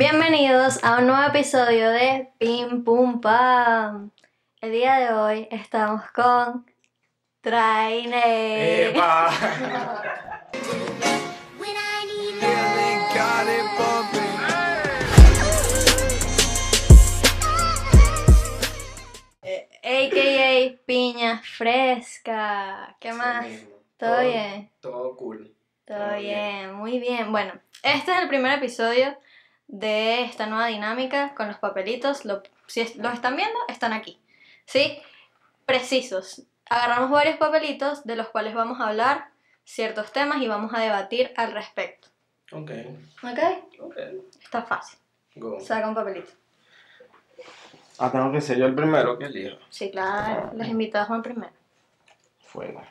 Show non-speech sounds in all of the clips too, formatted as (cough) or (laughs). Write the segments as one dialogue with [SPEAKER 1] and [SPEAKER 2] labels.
[SPEAKER 1] Bienvenidos a un nuevo episodio de Pim Pum Pam. El día de hoy estamos con Traine.
[SPEAKER 2] ¡Epa!
[SPEAKER 1] AKA Piña Fresca. ¿Qué más? ¿Todo bien?
[SPEAKER 2] Todo cool.
[SPEAKER 1] Todo
[SPEAKER 2] Todo
[SPEAKER 1] bien, muy bien. Bueno, este es el primer episodio de esta nueva dinámica con los papelitos. Lo- si es- los están viendo, están aquí. ¿Sí? Precisos. Agarramos varios papelitos de los cuales vamos a hablar ciertos temas y vamos a debatir al respecto.
[SPEAKER 2] Ok,
[SPEAKER 1] ¿Ok?
[SPEAKER 2] ok.
[SPEAKER 1] Está fácil.
[SPEAKER 2] Go.
[SPEAKER 1] Saca un papelito.
[SPEAKER 2] Ah, tengo que ser yo el primero que elijo.
[SPEAKER 1] Sí, claro. Los invitados van primero.
[SPEAKER 2] Fuego.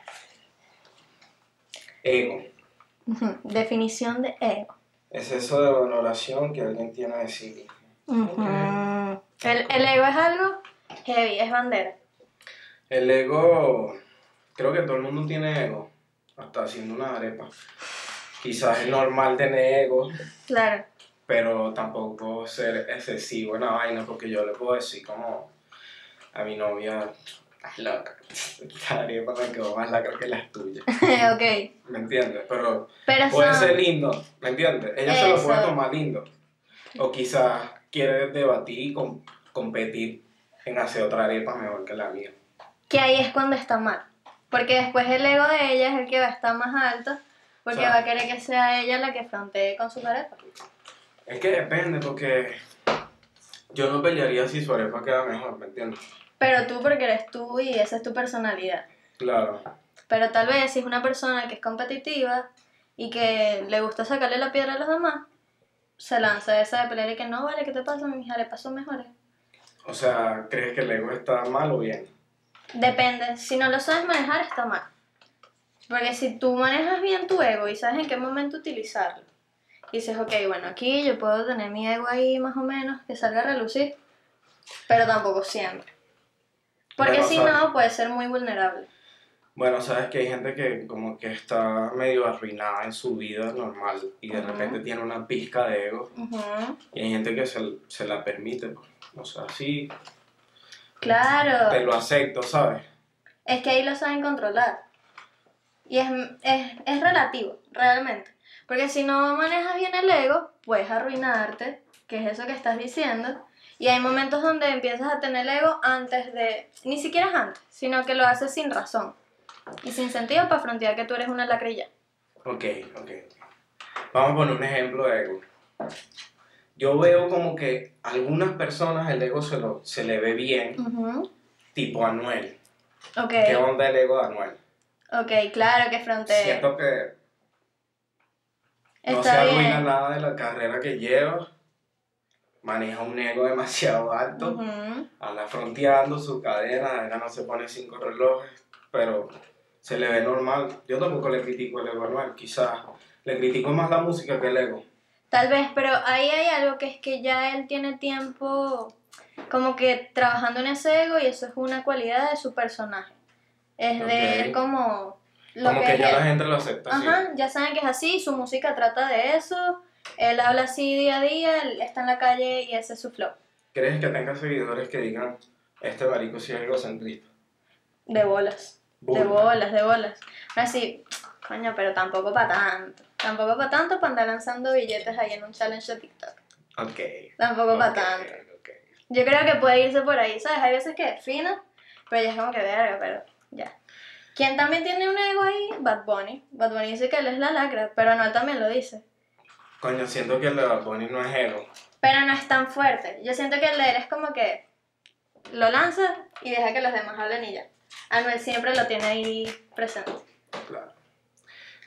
[SPEAKER 2] Ego.
[SPEAKER 1] Definición de ego.
[SPEAKER 2] Es eso de valoración que alguien tiene de sí mismo.
[SPEAKER 1] El, el ego es algo heavy, es bandera.
[SPEAKER 2] El ego, creo que todo el mundo tiene ego, hasta haciendo una arepa. Quizás es normal tener ego,
[SPEAKER 1] Claro.
[SPEAKER 2] pero tampoco ser excesivo en la vaina, porque yo le puedo decir como a mi novia, estás loca, esta arepa me quedó más lacra que las tuyas, (laughs)
[SPEAKER 1] ok.
[SPEAKER 2] ¿me entiendes? Pero
[SPEAKER 1] Pero
[SPEAKER 2] puede
[SPEAKER 1] son-
[SPEAKER 2] ser lindo, ¿me entiendes? Ella se lo puede tomar lindo, o quizás quiere debatir y com- competir en hacer otra arepa mejor que la mía.
[SPEAKER 1] que ahí es cuando está mal. Porque después el ego de ella es el que va a estar más alto, porque
[SPEAKER 2] O sea-
[SPEAKER 1] va a querer que sea ella la que frontee con su pareja.
[SPEAKER 2] Es que depende, porque yo no pelearía si su arepa queda mejor, ¿me entiendes?
[SPEAKER 1] Pero tú porque eres tú y esa es tu personalidad.
[SPEAKER 2] Claro.
[SPEAKER 1] Pero tal vez si es una persona que es competitiva y que le gusta sacarle la piedra a los demás, se lanza esa de pelear y que no, vale, ¿qué te pasa? Mis arepas son mejores.
[SPEAKER 2] O sea, ¿crees que el ego está mal o bien?
[SPEAKER 1] Depende, si no lo sabes manejar está mal. Porque si tú manejas bien tu ego y sabes en qué momento utilizarlo, y dices, ok, bueno, aquí yo puedo tener mi ego ahí más o menos, que salga a relucir, pero tampoco siempre. Porque
[SPEAKER 2] Bueno,
[SPEAKER 1] si
[SPEAKER 2] ¿sabes?
[SPEAKER 1] no, puede ser muy vulnerable.
[SPEAKER 2] Bueno, sabes que hay gente que como que está medio arruinada en su vida normal y de repente tiene una pizca de ego y hay gente que se, se la permite. pues. O sea, sí, te
[SPEAKER 1] Claro,
[SPEAKER 2] lo acepto, ¿sabes?
[SPEAKER 1] es que ahí lo saben controlar. Y es, es, es relativo, realmente. Porque si no manejas bien el ego, puedes arruinarte, que es eso que estás diciendo. Y hay momentos donde empiezas a tener ego antes de, ni siquiera es antes, sino que lo haces sin razón. Y sin sentido para frontear que tú eres una lacrilla.
[SPEAKER 2] Ok, ok. Vamos a poner un ejemplo de ego. Yo veo como que a algunas personas el ego se, lo, se le ve bien, tipo Anuel.
[SPEAKER 1] Ok,
[SPEAKER 2] ¿Qué onda el ego de Anuel?
[SPEAKER 1] ok, claro que frontea.
[SPEAKER 2] Siento que no se arruina
[SPEAKER 1] bien.
[SPEAKER 2] nada de la carrera que lleva. Maneja un ego (laughs) demasiado alto.
[SPEAKER 1] Ujú.
[SPEAKER 2] Anda fronteando su cadena. Ella no se pone cinco relojes. Pero se le ve normal. Yo tampoco le critico el ego Anuel. Quizás le critico más la música que el ego.
[SPEAKER 1] Tal vez, pero ahí hay algo que es que ya él tiene tiempo como que trabajando en ese ego y eso es una cualidad de su personaje. Es de él como lo
[SPEAKER 2] como
[SPEAKER 1] que,
[SPEAKER 2] ya
[SPEAKER 1] él.
[SPEAKER 2] la gente lo acepta. ¿sí?
[SPEAKER 1] Ajá, ya saben que es así, su música trata de eso, él habla así día a día, él está en la calle y ese es su flow.
[SPEAKER 2] ¿Crees que tenga seguidores que digan, este marico sí es egocentrista?
[SPEAKER 1] De bolas, de bolas, de bolas. Así, coño, pero tampoco para tanto. Tampoco para tanto para andar lanzando billetes ahí en un challenge de TikTok.
[SPEAKER 2] Ok.
[SPEAKER 1] Tampoco para
[SPEAKER 2] ok,
[SPEAKER 1] tanto.
[SPEAKER 2] ok.
[SPEAKER 1] Yo creo que puede irse por ahí, ¿sabes? Hay veces que es fino, pero ya es como que verga, pero ya. ¿Quién también tiene un ego ahí? Bad Bunny. Bad Bunny dice que él es la lacra, pero Anuel también lo dice.
[SPEAKER 2] Coño, siento que el de Bad Bunny no es ego.
[SPEAKER 1] Pero no es tan fuerte. Yo siento que el de él es como que lo lanza y deja que los demás hablen y ya. Anuel siempre lo tiene ahí presente.
[SPEAKER 2] Claro.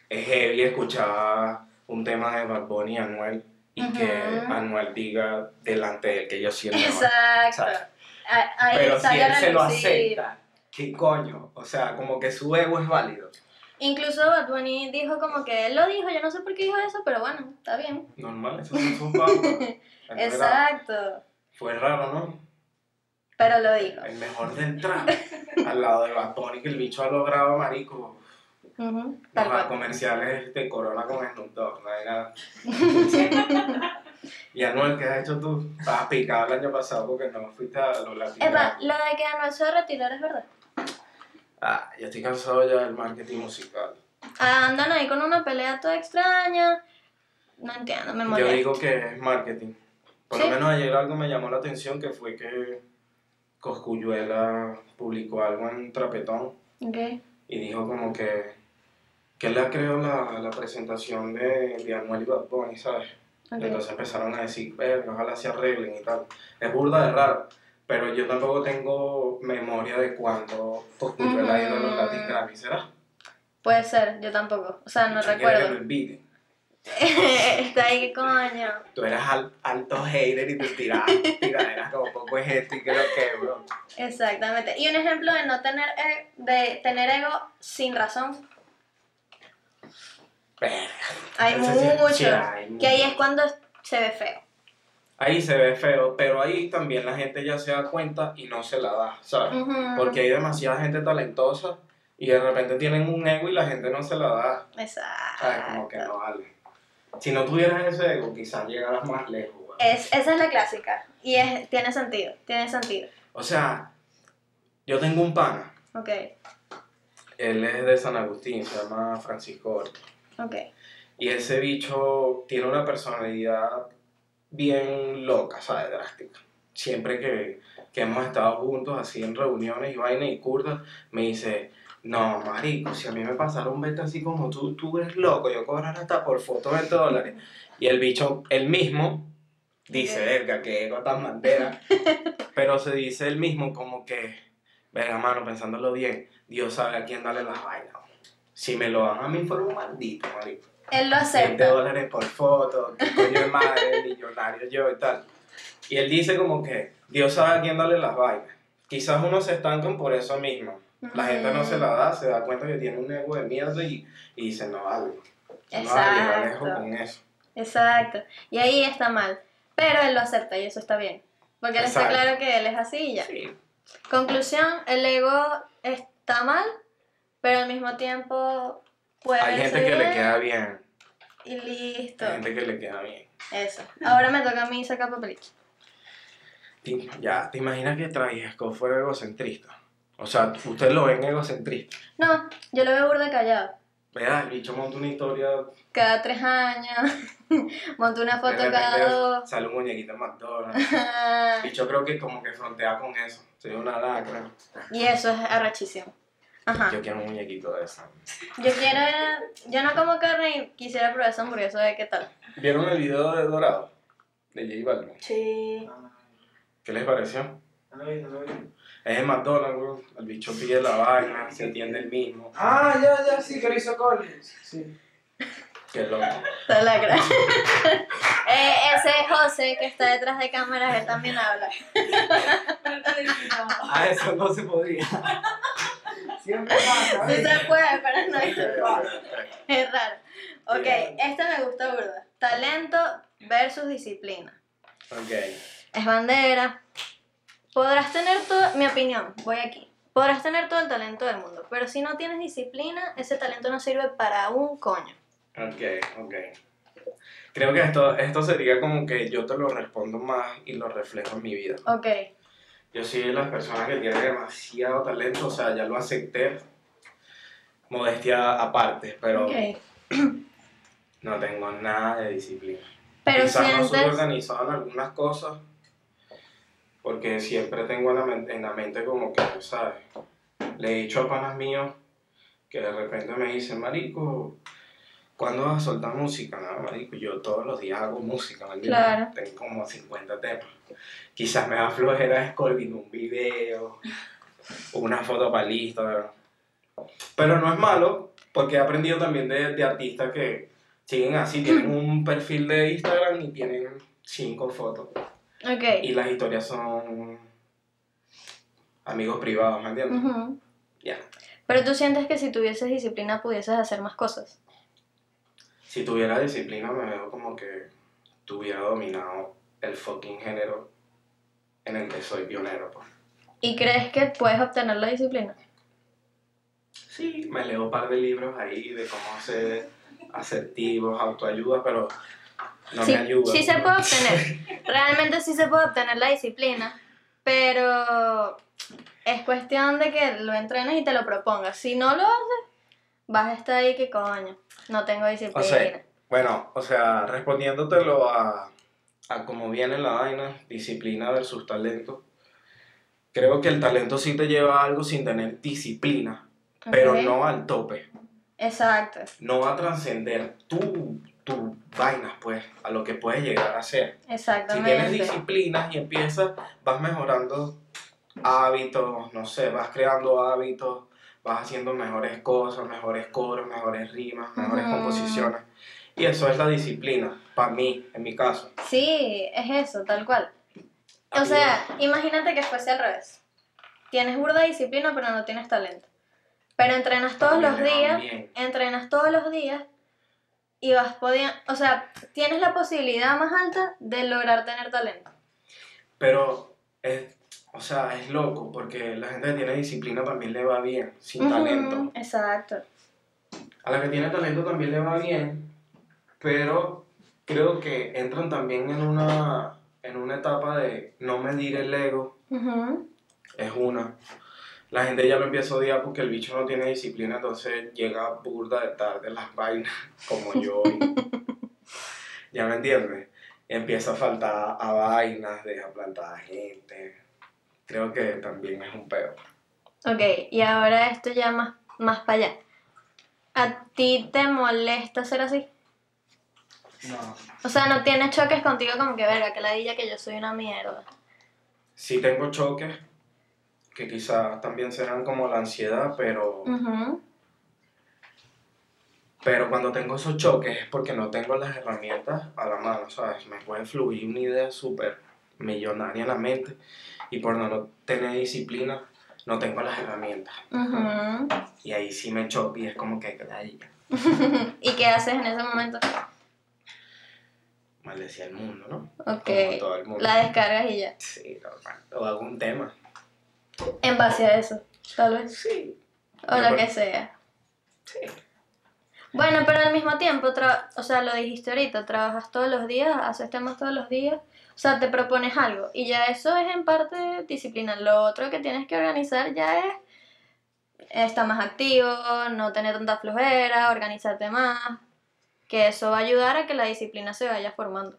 [SPEAKER 2] Es heavy escuchar un tema de Bad Bunny y Anuel y que. Anuel diga delante de él que yo mejor.
[SPEAKER 1] Exacto.
[SPEAKER 2] Pero si él se lo acepta, ¿qué coño? O sea, como que su ego es válido.
[SPEAKER 1] Incluso Bad Bunny dijo como que él lo dijo, yo no sé por qué dijo eso, pero bueno, está bien.
[SPEAKER 2] Normal, eso sus pautas. (laughs)
[SPEAKER 1] Exacto.
[SPEAKER 2] Fue raro, ¿no?
[SPEAKER 1] Pero lo dijo.
[SPEAKER 2] El mejor del trap. al lado de Bad Bunny, que el bicho ha logrado, marico.
[SPEAKER 1] Ujú, Tal
[SPEAKER 2] Los
[SPEAKER 1] cual.
[SPEAKER 2] comerciales de Corona con Snoop Dogg, no hay nada. (laughs) y Anuel, ¿qué has hecho tú? Estabas picado el año pasado porque no fuiste a los latinos.
[SPEAKER 1] Epa, lo de que Anuel se retirar es verdad.
[SPEAKER 2] Ah, ya estoy cansado ya del marketing musical.
[SPEAKER 1] Ah, Andan ahí con una pelea toda extraña. No entiendo, me
[SPEAKER 2] Yo
[SPEAKER 1] molesta.
[SPEAKER 2] digo que es marketing. Por
[SPEAKER 1] Sí.
[SPEAKER 2] lo menos ayer algo me llamó la atención que fue que Coscuyuela publicó algo en Trapetón
[SPEAKER 1] Ok.
[SPEAKER 2] y dijo como que, que él la creó la, la presentación de, de Anuel y Bad Bunny, ¿sabes?
[SPEAKER 1] ok.
[SPEAKER 2] Entonces empezaron a decir, verga, ojalá se arreglen y tal. Es burda de raro, pero yo tampoco tengo memoria de cuando Coscuyuela ha ido a los
[SPEAKER 1] Ujú.
[SPEAKER 2] Latin Grammy, ¿será?
[SPEAKER 1] Puede ser, yo tampoco. O sea, no
[SPEAKER 2] ¿Quién quiere que lo
[SPEAKER 1] recuerdo.
[SPEAKER 2] invite? (laughs)
[SPEAKER 1] Está ahí, ¿qué coño?
[SPEAKER 2] Tú eras al- alto hater y te tirabas tiraderas como poco es esto y que lo que, bro.
[SPEAKER 1] Exactamente. Y un ejemplo de no tener, e- de tener ego sin razón.
[SPEAKER 2] Verga.
[SPEAKER 1] Hay
[SPEAKER 2] Ese sí- hay
[SPEAKER 1] que ahí es cuando se ve feo.
[SPEAKER 2] Ahí se ve feo, pero ahí también la gente ya se da cuenta y no se la da, ¿sabes? Porque hay demasiada gente talentosa y de repente tienen un ego y la gente no se la da, ¿sabes? Como que
[SPEAKER 1] Exacto.
[SPEAKER 2] no vale. Si no tuvieras ese ego, quizás llegaras más lejos.
[SPEAKER 1] Es, esa es la clásica. Y es, tiene sentido, tiene sentido.
[SPEAKER 2] O sea, yo tengo un pana,
[SPEAKER 1] Ok,
[SPEAKER 2] él es de San Agustín, se llama Francisco Horta.
[SPEAKER 1] ok.
[SPEAKER 2] Y ese bicho tiene una personalidad bien loca, ¿sabes? Drástica. Siempre que, que hemos estado juntos, así en reuniones y vainas y curdas, me dice, no, marico, si a mí me pasara un vete así como tú, tú eres loco, yo cobrar hasta por foto 20 dólares. Y el bicho, él mismo, dice, verga, que ego tan bandera. (laughs) Pero se dice él mismo como que, verga, mano, pensándolo bien, Dios sabe a quién darle las vainas. Si me lo dan a mí, fuera un maldito, marico.
[SPEAKER 1] Él lo
[SPEAKER 2] 20
[SPEAKER 1] acepta.
[SPEAKER 2] dólares por foto, que coño de madre, millonario yo y tal. Y él dice como que Dios sabe a quién darle las vainas. Quizás uno se estancan por eso mismo. La gente no se la da, se da cuenta que tiene un ego de mierda y, y dice, no vale. No vale, llegar lejos
[SPEAKER 1] Exacto.
[SPEAKER 2] con eso.
[SPEAKER 1] Exacto. Y ahí está mal. Pero él lo acepta y eso está bien. Porque él está
[SPEAKER 2] Exacto.
[SPEAKER 1] claro que él es así y ya.
[SPEAKER 2] Sí.
[SPEAKER 1] Conclusión, el ego está mal, pero al mismo tiempo puede
[SPEAKER 2] Hay gente que le
[SPEAKER 1] bien
[SPEAKER 2] queda bien.
[SPEAKER 1] Y listo.
[SPEAKER 2] Hay gente que le queda bien.
[SPEAKER 1] Eso. Ahora me toca a mí sacar papelito.
[SPEAKER 2] Ya, ¿te imaginas que Travisco fuera egocentrista? O sea, usted lo ven egocentrista.
[SPEAKER 1] No, yo lo veo burda callado.
[SPEAKER 2] Vea, el bicho monta una historia.
[SPEAKER 1] Cada tres años. (laughs) Monto una foto cada dos.
[SPEAKER 2] Sale un muñequito en McDonald's. Y yo creo que como que frontea con eso. Soy una lacra.
[SPEAKER 1] y eso es arrachísimo. Ajá.
[SPEAKER 2] Yo quiero un muñequito de eso.
[SPEAKER 1] Yo quiero. Yo no como carne y quisiera probar esa hamburguesa de qué tal.
[SPEAKER 2] ¿Vieron el video de Dorado? De J Balvin.
[SPEAKER 1] Sí.
[SPEAKER 2] ¿Qué les pareció? Es en McDonald's, bro. El bicho pide la vaina, se atiende el mismo.
[SPEAKER 3] Ah, ya, ya, sí, que lo hizo Collins. Sí.
[SPEAKER 2] Qué loco.
[SPEAKER 1] Toda la (laughs) eh, ese José que está detrás de cámaras, él también habla. (laughs)
[SPEAKER 2] Ah, eso no se podría. (laughs)
[SPEAKER 3] Siempre (laughs) pasa. ¿eh?
[SPEAKER 1] se puede, pero no es,
[SPEAKER 2] Ok,
[SPEAKER 1] es raro. Ok,
[SPEAKER 2] Bien.
[SPEAKER 1] este me gusta burda. Talento versus disciplina.
[SPEAKER 2] ok.
[SPEAKER 1] Es bandera. Podrás tener todo, mi opinión, voy aquí. Podrás tener todo el talento del mundo, pero si no tienes disciplina, ese talento no sirve para un coño.
[SPEAKER 2] Ok, ok. Creo que esto, esto sería como que yo te lo respondo más y lo reflejo en mi vida.
[SPEAKER 1] Ok,
[SPEAKER 2] Yo soy de las personas que tienen demasiado talento, o sea, ya lo acepté. Modestia aparte, pero (clears throat) no tengo nada de disciplina.
[SPEAKER 1] Pero
[SPEAKER 2] Quizás no soy organizado en algunas cosas, porque siempre tengo en la, men- en la mente como que, ¿sabes? Le he dicho a panas míos que de repente me dicen, marico, ¿cuándo vas a soltar música? No, marico, yo todos los días hago música, ¿me entiendes?
[SPEAKER 1] Claro.
[SPEAKER 2] Tengo como 50 temas. Quizás me da flojera escolbir un video, una foto para Instagram. Pero no es malo, porque he aprendido también de, de artistas que siguen así, tienen (clears throat) un perfil de Instagram y tienen cinco fotos.
[SPEAKER 1] Ok.
[SPEAKER 2] Y las historias son amigos privados, ¿me entiendes? Ya.
[SPEAKER 1] Pero tú sientes que si tuvieses disciplina pudieses hacer más cosas.
[SPEAKER 2] Si tuviera disciplina, me veo como que tuviera dominado el fucking género en el que soy pionero. Pues.
[SPEAKER 1] ¿Y crees que puedes obtener la disciplina?
[SPEAKER 2] Sí, me leo un par de libros ahí de cómo ser asertivos, autoayuda, pero no
[SPEAKER 1] sí,
[SPEAKER 2] me ayuda.
[SPEAKER 1] sí se puede obtener. (laughs) Realmente sí se puede obtener la disciplina, pero es cuestión de que lo entrenes y te lo propongas. Si no lo haces, vas a estar ahí que coño, no tengo disciplina.
[SPEAKER 2] O sea, bueno, o sea, respondiéndotelo a, a cómo viene la vaina, disciplina versus talento, creo que el talento sí te lleva a algo sin tener disciplina, pero no al tope.
[SPEAKER 1] Exacto.
[SPEAKER 2] No va a trascender tu, tu vainas, pues, a lo que puedes llegar a ser. Si
[SPEAKER 1] Exactamente.
[SPEAKER 2] tienes disciplinas y empiezas, vas mejorando hábitos, no sé, vas creando hábitos, vas haciendo mejores cosas, mejores coros, mejores rimas, mejores
[SPEAKER 1] Ujú.
[SPEAKER 2] composiciones. Y eso es la disciplina, para mí, en mi caso.
[SPEAKER 1] Sí, es eso, tal cual. O sea, imagínate que fuese al revés. Tienes burda disciplina, pero no tienes talento. Pero entrenas todos
[SPEAKER 2] También
[SPEAKER 1] los días, entrenas todos los días y vas pudiendo, o sea, tienes la posibilidad más alta de lograr tener talento.
[SPEAKER 2] Pero, es, o sea, es loco, porque la gente que tiene disciplina también le va bien, sin talento.
[SPEAKER 1] Exacto.
[SPEAKER 2] A la que tiene talento también le va bien, pero creo que entran también en una, en una etapa de no medir el ego, es una. La gente ya lo empieza a odiar porque el bicho no tiene disciplina, entonces llega burda de tarde las vainas, (laughs) como yo. (laughs) ¿Ya me entiendes? Empieza a faltar a vainas, deja plantada gente. Creo que también es un peo.
[SPEAKER 1] Ok, y ahora esto ya más, más para allá. ¿A ti te molesta ser así?
[SPEAKER 3] No.
[SPEAKER 1] O sea, no tienes choques contigo como que verga, que la diga que yo soy una mierda.
[SPEAKER 2] Sí tengo choques, que quizás también serán como la ansiedad, pero...
[SPEAKER 1] Ujú.
[SPEAKER 2] Pero cuando tengo esos choques es porque no tengo las herramientas a la mano, ¿sabes? Me puede fluir una idea súper millonaria en la mente y por no tener disciplina no tengo las herramientas. Y ahí sí me choco y es como que ay, (laughs)
[SPEAKER 1] ¿Y qué haces en ese momento?
[SPEAKER 2] maldecía el mundo, ¿no?
[SPEAKER 1] Ok.
[SPEAKER 2] Como todo el mundo.
[SPEAKER 1] La descargas y ya.
[SPEAKER 2] Sí, normal. O algún tema.
[SPEAKER 1] En base a eso, tal vez.
[SPEAKER 2] Sí.
[SPEAKER 1] O lo que sea.
[SPEAKER 2] Sí.
[SPEAKER 1] Bueno, pero al mismo tiempo, tra- o sea, lo dijiste ahorita, trabajas todos los días, haces temas todos los días, o sea, te propones algo y ya eso es en parte disciplina. Lo otro que tienes que organizar ya es estar más activo, no tener tanta flojera, organizarte más, que eso va a ayudar a que la disciplina se vaya formando.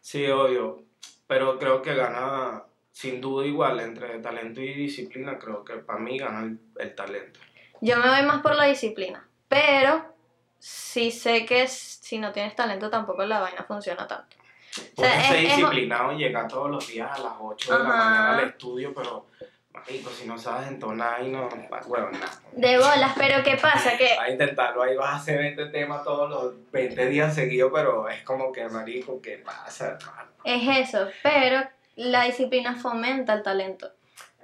[SPEAKER 2] Sí, obvio. Pero creo que gana, sin duda igual, entre talento y disciplina, creo que para mí gana el, el talento.
[SPEAKER 1] Yo me voy más por la disciplina, pero sí sé que si no tienes talento tampoco la vaina funciona tanto. O
[SPEAKER 2] Puedes
[SPEAKER 1] sea,
[SPEAKER 2] ser
[SPEAKER 1] es- es-
[SPEAKER 2] disciplinado y llegar todos los días a las 8 de la
[SPEAKER 1] Ajá.
[SPEAKER 2] mañana al estudio, pero, marico, si no sabes entonar y no, bueno, nada.
[SPEAKER 1] De bolas, pero ¿qué pasa? Que
[SPEAKER 2] Vas a intentarlo, ahí vas a hacer 20 temas todos los 20 días seguidos, pero es como que, marico, ¿qué pasa, hermano?
[SPEAKER 1] es eso, pero la disciplina fomenta el talento.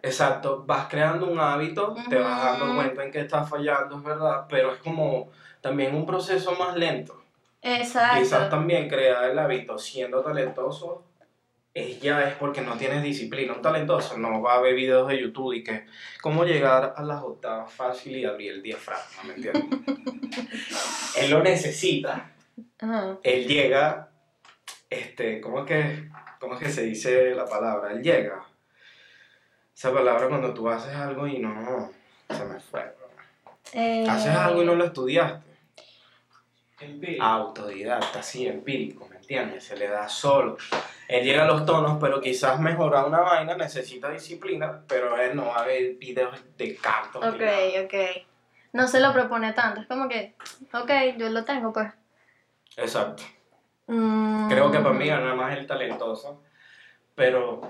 [SPEAKER 2] Exacto, vas creando un hábito, te vas dando cuenta en que estás fallando, es verdad, pero es como también un proceso más lento. Quizás
[SPEAKER 1] Exacto.
[SPEAKER 2] también crear el hábito siendo talentoso es ya es porque no tienes disciplina. Un talentoso no va a ver videos de YouTube y que cómo llegar a las octavas fácil y abrir el diafragma, ¿me entiendes? (laughs) Él lo necesita,
[SPEAKER 1] Ajá.
[SPEAKER 2] él llega, este, ¿cómo es que, cómo es que se dice la palabra? Él llega. Esa palabra cuando tú haces algo y no, se me fue.
[SPEAKER 1] Eh,
[SPEAKER 2] Haces algo y no lo estudiaste.
[SPEAKER 3] Empírico.
[SPEAKER 2] autodidacta, sí, empírico, ¿me entiendes? Se le da solo. Él llega a los tonos, pero quizás mejorar una vaina necesita disciplina, pero él no va a ver videos de canto.
[SPEAKER 1] Ok,
[SPEAKER 2] nada.
[SPEAKER 1] ok. No se lo propone tanto, es como que, ok, yo lo tengo pues.
[SPEAKER 2] Exacto.
[SPEAKER 1] Mm.
[SPEAKER 2] Creo que para mí gana más el talentoso, pero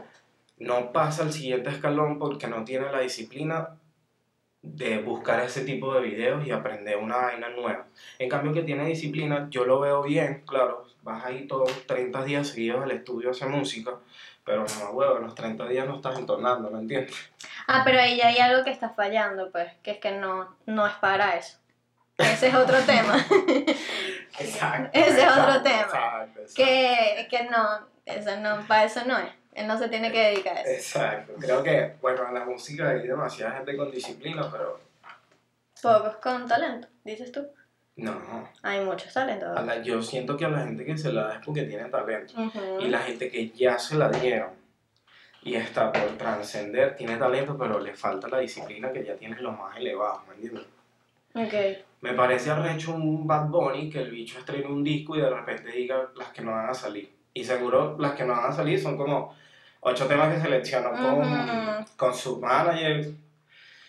[SPEAKER 2] no pasa al siguiente escalón porque no tiene la disciplina de buscar ese tipo de videos y aprender una vaina nueva. En cambio, que tiene disciplina, yo lo veo bien, claro, vas ahí todos 30 días seguidos al estudio a hacer música, pero no, huevo, en los 30 días no estás entonando, ¿me entiendes?
[SPEAKER 1] Ah, pero ahí hay algo que está fallando, pues, que es que no, no es para eso. Ese es otro tema. (laughs) (laughs)
[SPEAKER 2] Exacto.
[SPEAKER 1] Ese es otro
[SPEAKER 2] exacto,
[SPEAKER 1] tema.
[SPEAKER 2] Exacto, exacto.
[SPEAKER 1] que, que no, eso no, para eso no es. Él no se tiene que dedicar a eso.
[SPEAKER 2] Exacto. Creo que, bueno, en la música hay demasiada gente con disciplina, pero
[SPEAKER 1] Pocos con talento, dices tú.
[SPEAKER 2] No.
[SPEAKER 1] Hay muchos talentos.
[SPEAKER 2] A la- yo siento que a la gente que se la da es porque tiene talento.
[SPEAKER 1] Ujú.
[SPEAKER 2] Y la gente que ya se la dieron y está por trascender, tiene talento, pero le falta la disciplina que ya tiene lo más elevado, ¿me entiendes?
[SPEAKER 1] Ok.
[SPEAKER 2] Me parece arrecho un Bad Bunny que el bicho estrene un disco y de repente diga las que no van a salir. Y seguro las que no van a salir son como ocho temas que seleccionó con, con su manager.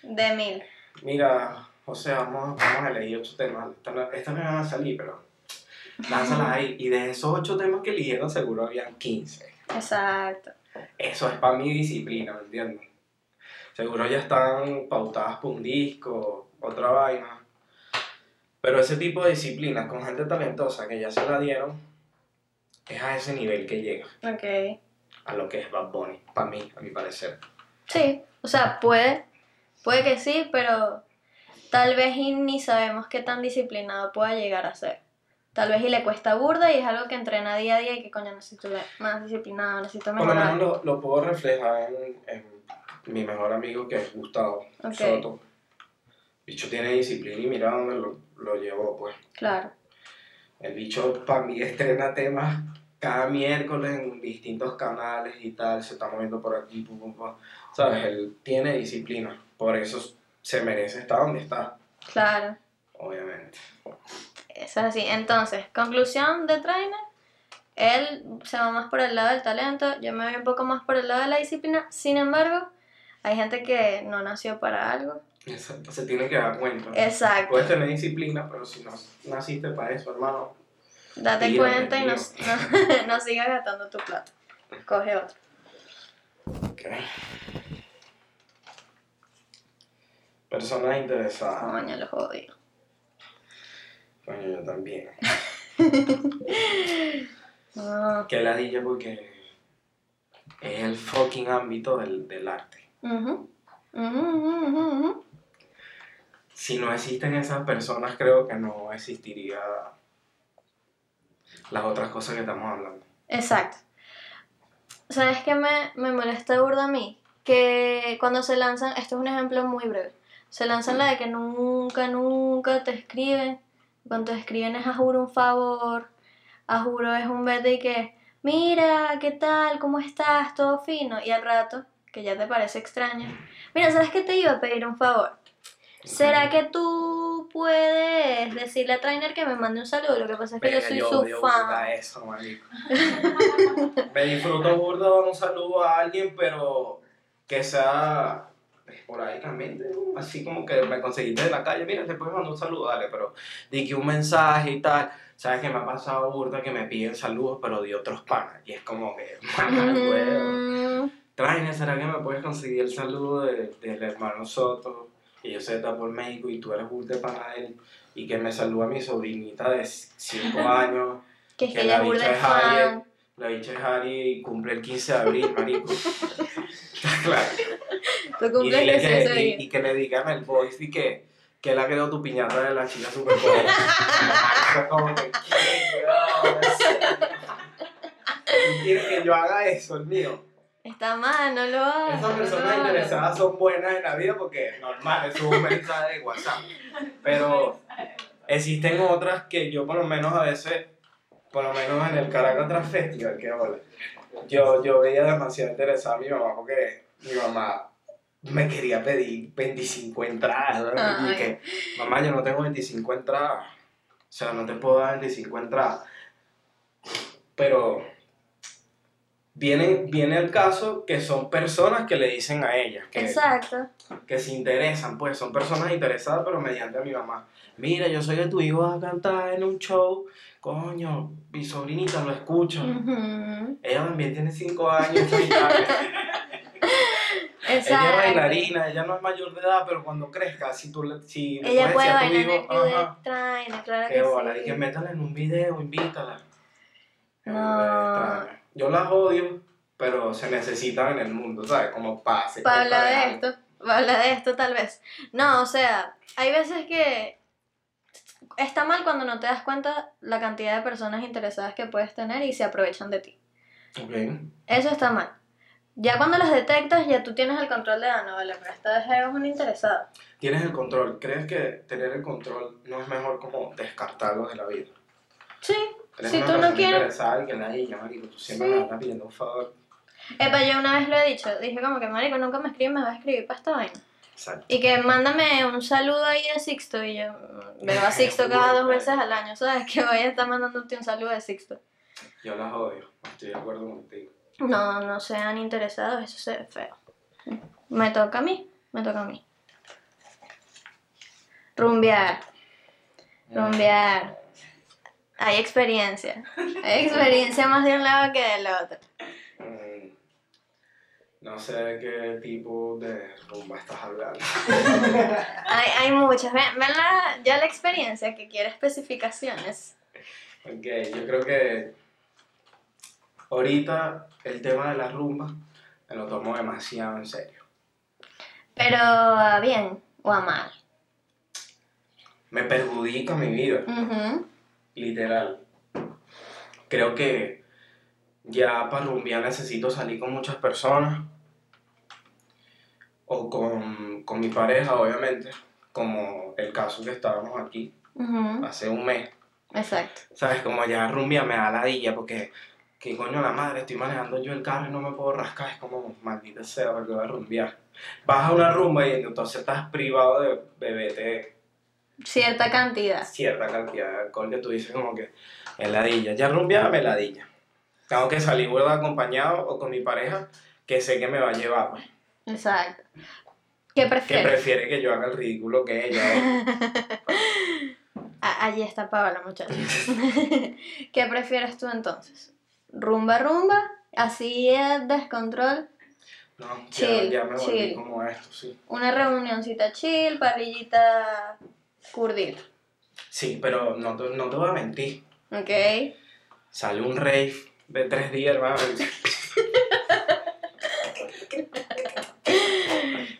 [SPEAKER 1] De mil.
[SPEAKER 2] Mira, o sea, vamos, vamos a elegir ocho temas. Estas no van a salir, pero lánzalas ahí. Y de esos ocho temas que eligieron, seguro habían 15.
[SPEAKER 1] Exacto.
[SPEAKER 2] Eso es para mi disciplina, ¿me entiendes? Seguro ya están pautadas por un disco, otra vaina. Pero ese tipo de disciplinas con gente talentosa que ya se la dieron, es a ese nivel que llega,
[SPEAKER 1] Ok.
[SPEAKER 2] A lo que es Bad Bunny, para mí, a mi parecer.
[SPEAKER 1] Sí. O sea, puede. Puede que sí, pero tal vez y ni sabemos qué tan disciplinado pueda llegar a ser. Tal vez y le cuesta burda y es algo que entrena día a día y que coño necesito más disciplinado, necesito
[SPEAKER 2] Por lo
[SPEAKER 1] mejorar.
[SPEAKER 2] menos lo, lo puedo reflejar en, en mi mejor amigo que es Gustavo
[SPEAKER 1] Ok.
[SPEAKER 2] Soto. bicho tiene disciplina y mira dónde lo, lo llevó, pues.
[SPEAKER 1] Claro.
[SPEAKER 2] El bicho para mí estrena temas cada miércoles en distintos canales y tal, se está moviendo por aquí, pum, pum, pum. ¿sabes? Él tiene disciplina, por eso se merece estar donde está,
[SPEAKER 1] Claro.
[SPEAKER 2] obviamente.
[SPEAKER 1] Eso es así. Entonces, conclusión de Trainer. Él se va más por el lado del talento, yo me voy un poco más por el lado de la disciplina. Sin embargo, hay gente que no nació para algo.
[SPEAKER 2] Exacto, se tiene que dar cuenta.
[SPEAKER 1] Exacto.
[SPEAKER 2] Puedes tener disciplina, pero si no naciste para eso, hermano,
[SPEAKER 1] Date cuenta y no, no, (laughs) no sigas gastando tu plata. Coge otro.
[SPEAKER 2] ok. Personas interesadas.
[SPEAKER 1] Coño, los odio.
[SPEAKER 2] Coño, yo también. (laughs)
[SPEAKER 1] No.
[SPEAKER 2] Que ladilla porque es el fucking ámbito del, del arte.
[SPEAKER 1] Ujú, ujú, ujú.
[SPEAKER 2] Si no existen esas personas, creo que no existiría las otras cosas que estamos hablando.
[SPEAKER 1] Exacto. ¿Sabes qué me, me molesta burda a mí? Que cuando se lanzan, esto es un ejemplo muy breve, se lanzan la de que nunca, nunca te escriben. Cuando te escriben es a juro un favor, a juro es un vete y que, mira, ¿qué tal? ¿Cómo estás? ¿Todo fino? Y al rato, que ya te parece extraño, mira, ¿sabes qué te iba a pedir un favor? ¿Será que tú puedes decirle a Trainer que me mande un saludo? Lo que pasa es que yo
[SPEAKER 2] Verga,
[SPEAKER 1] soy
[SPEAKER 2] yo
[SPEAKER 1] su fan.
[SPEAKER 2] eso. (laughs) Me disfruto burda dar un saludo a alguien, pero que sea esporádicamente, así como que me conseguiste de la calle, mira, te puedes mandar un saludo, dale, pero di que un mensaje y tal, sabes que me ha pasado burda que me piden saludos, pero de otros panas, y es como que.
[SPEAKER 1] Mm,
[SPEAKER 2] Trainer, ¿será que me puedes conseguir el saludo de- del hermano Soto? Que yo sé que está por México y tú eres burda de él, y que me saluda mi sobrinita de 5 años.
[SPEAKER 1] que es
[SPEAKER 2] Que
[SPEAKER 1] que
[SPEAKER 2] la bicha
[SPEAKER 1] de
[SPEAKER 2] es
[SPEAKER 1] fan.
[SPEAKER 2] La bicha es Harry y cumple el 15 de abril, marico. (laughs) Está claro. Y,
[SPEAKER 1] es
[SPEAKER 2] que, y, y que le digan el voice y que, que él ha creado tu piñata de la chica. (laughs) (laughs) ¿Tú quieres que yo haga eso, el mío?
[SPEAKER 1] Está mal, no lo hagas.
[SPEAKER 2] Esas personas interesadas son buenas en la vida porque es normal, es un mensaje de WhatsApp. Pero existen otras que yo por lo menos a veces, por lo menos en el Caracas Festival, que hola, yo, yo veía demasiado interesada a mi mamá porque mi mamá me quería pedir 25 entradas. ¿no? Y que, mamá, yo no tengo 25 entradas. O sea, no te puedo dar 25 entradas. Pero viene, viene el caso que son personas que le dicen a ella que,
[SPEAKER 1] Exacto.
[SPEAKER 2] que se interesan, pues son personas interesadas, pero mediante a mi mamá. Mira, yo soy de tu hijo a cantar en un show. Coño, mi sobrinita lo escucha. Ella también tiene 5 años. (laughs) Ella es bailarina, ella no es mayor de edad, pero cuando crezca, si tú le si
[SPEAKER 1] Ella puede
[SPEAKER 2] decir a tu
[SPEAKER 1] bailar en el
[SPEAKER 2] hijo, ajá,
[SPEAKER 1] claro
[SPEAKER 2] que
[SPEAKER 1] que
[SPEAKER 2] bola, y
[SPEAKER 1] sí.
[SPEAKER 2] que métala en un video, invítala.
[SPEAKER 1] No.
[SPEAKER 2] Yo las odio, pero se necesitan en el mundo, ¿sabes? Como pase.
[SPEAKER 1] Para hablar de esto, para hablar de esto tal vez. No, o sea, hay veces que está mal cuando no te das cuenta la cantidad de personas interesadas que puedes tener y se aprovechan de ti.
[SPEAKER 2] Ok.
[SPEAKER 1] Eso está mal. Ya cuando las detectas, ya tú tienes el control de, ah, no, vale, pero esta vez eres un interesado.
[SPEAKER 2] Tienes el control. ¿Crees que tener el control no es mejor como descartarlo de la vida?
[SPEAKER 1] Sí,
[SPEAKER 2] Eres
[SPEAKER 1] si
[SPEAKER 2] una
[SPEAKER 1] tú no quieres...
[SPEAKER 2] interesada y que nadie llama, marico, tú siempre
[SPEAKER 1] Sí.
[SPEAKER 2] me estás pidiendo un favor.
[SPEAKER 1] Epa, yo una vez lo he dicho, dije como que, marico, nunca me escribe, me va a escribir para esta vaina.
[SPEAKER 2] Exacto.
[SPEAKER 1] Y que mándame un saludo ahí de Sixto, y yo mm, veo a Sixto (laughs) cada dos veces al año, ¿sabes? (laughs) Que voy a estar mandándote un saludo de Sixto.
[SPEAKER 2] Yo las odio. Estoy de acuerdo contigo.
[SPEAKER 1] No, no sean interesados, eso se ve feo. Me toca a mí, me toca a mí. Rumbear, rumbear. Hay experiencia. Hay experiencia más de un lado que del otro.
[SPEAKER 2] Mm, No sé de qué tipo de rumba estás hablando. (laughs)
[SPEAKER 1] Hay, hay muchas. Ven, ven la, ya la experiencia que quiere especificaciones.
[SPEAKER 2] Ok, yo creo que ahorita el tema de la rumba me lo tomo demasiado en serio.
[SPEAKER 1] Pero a bien o a mal.
[SPEAKER 2] Me perjudica mi vida,
[SPEAKER 1] Ujú.
[SPEAKER 2] Literal. Creo que ya para rumbear necesito salir con muchas personas o con, con mi pareja, obviamente, como el caso que estábamos aquí hace un mes.
[SPEAKER 1] Exacto.
[SPEAKER 2] ¿Sabes? Como ya rumbia me da ladilla porque, que coño la madre, estoy manejando yo el carro y no me puedo rascar. Es como, maldita sea, porque voy a rumbear. Vas a una rumba y entonces estás privado de beberte
[SPEAKER 1] Cierta cantidad.
[SPEAKER 2] cierta cantidad de alcohol que tú dices como que es ladilla. Ya rumbeaba, me ladilla. Tengo que salir, ¿verdad? Acompañado o con mi pareja que sé que me va a llevar, pues.
[SPEAKER 1] Exacto. ¿Qué
[SPEAKER 2] Que
[SPEAKER 1] prefieres?
[SPEAKER 2] prefiere que yo haga el ridículo que ella. (laughs)
[SPEAKER 1] Ah, allí está Paola, muchachos. (laughs) ¿Qué prefieres tú entonces? ¿Rumba, rumba? ¿Así es descontrol?
[SPEAKER 2] No, ya,
[SPEAKER 1] Chill,
[SPEAKER 2] ya me volví
[SPEAKER 1] chill.
[SPEAKER 2] como esto, sí.
[SPEAKER 1] Una reunioncita chill, parrillita curdita.
[SPEAKER 2] Sí, pero no te, no te voy a mentir.
[SPEAKER 1] ¿Ok?
[SPEAKER 2] Sale un rave de tres días, hermano. (laughs)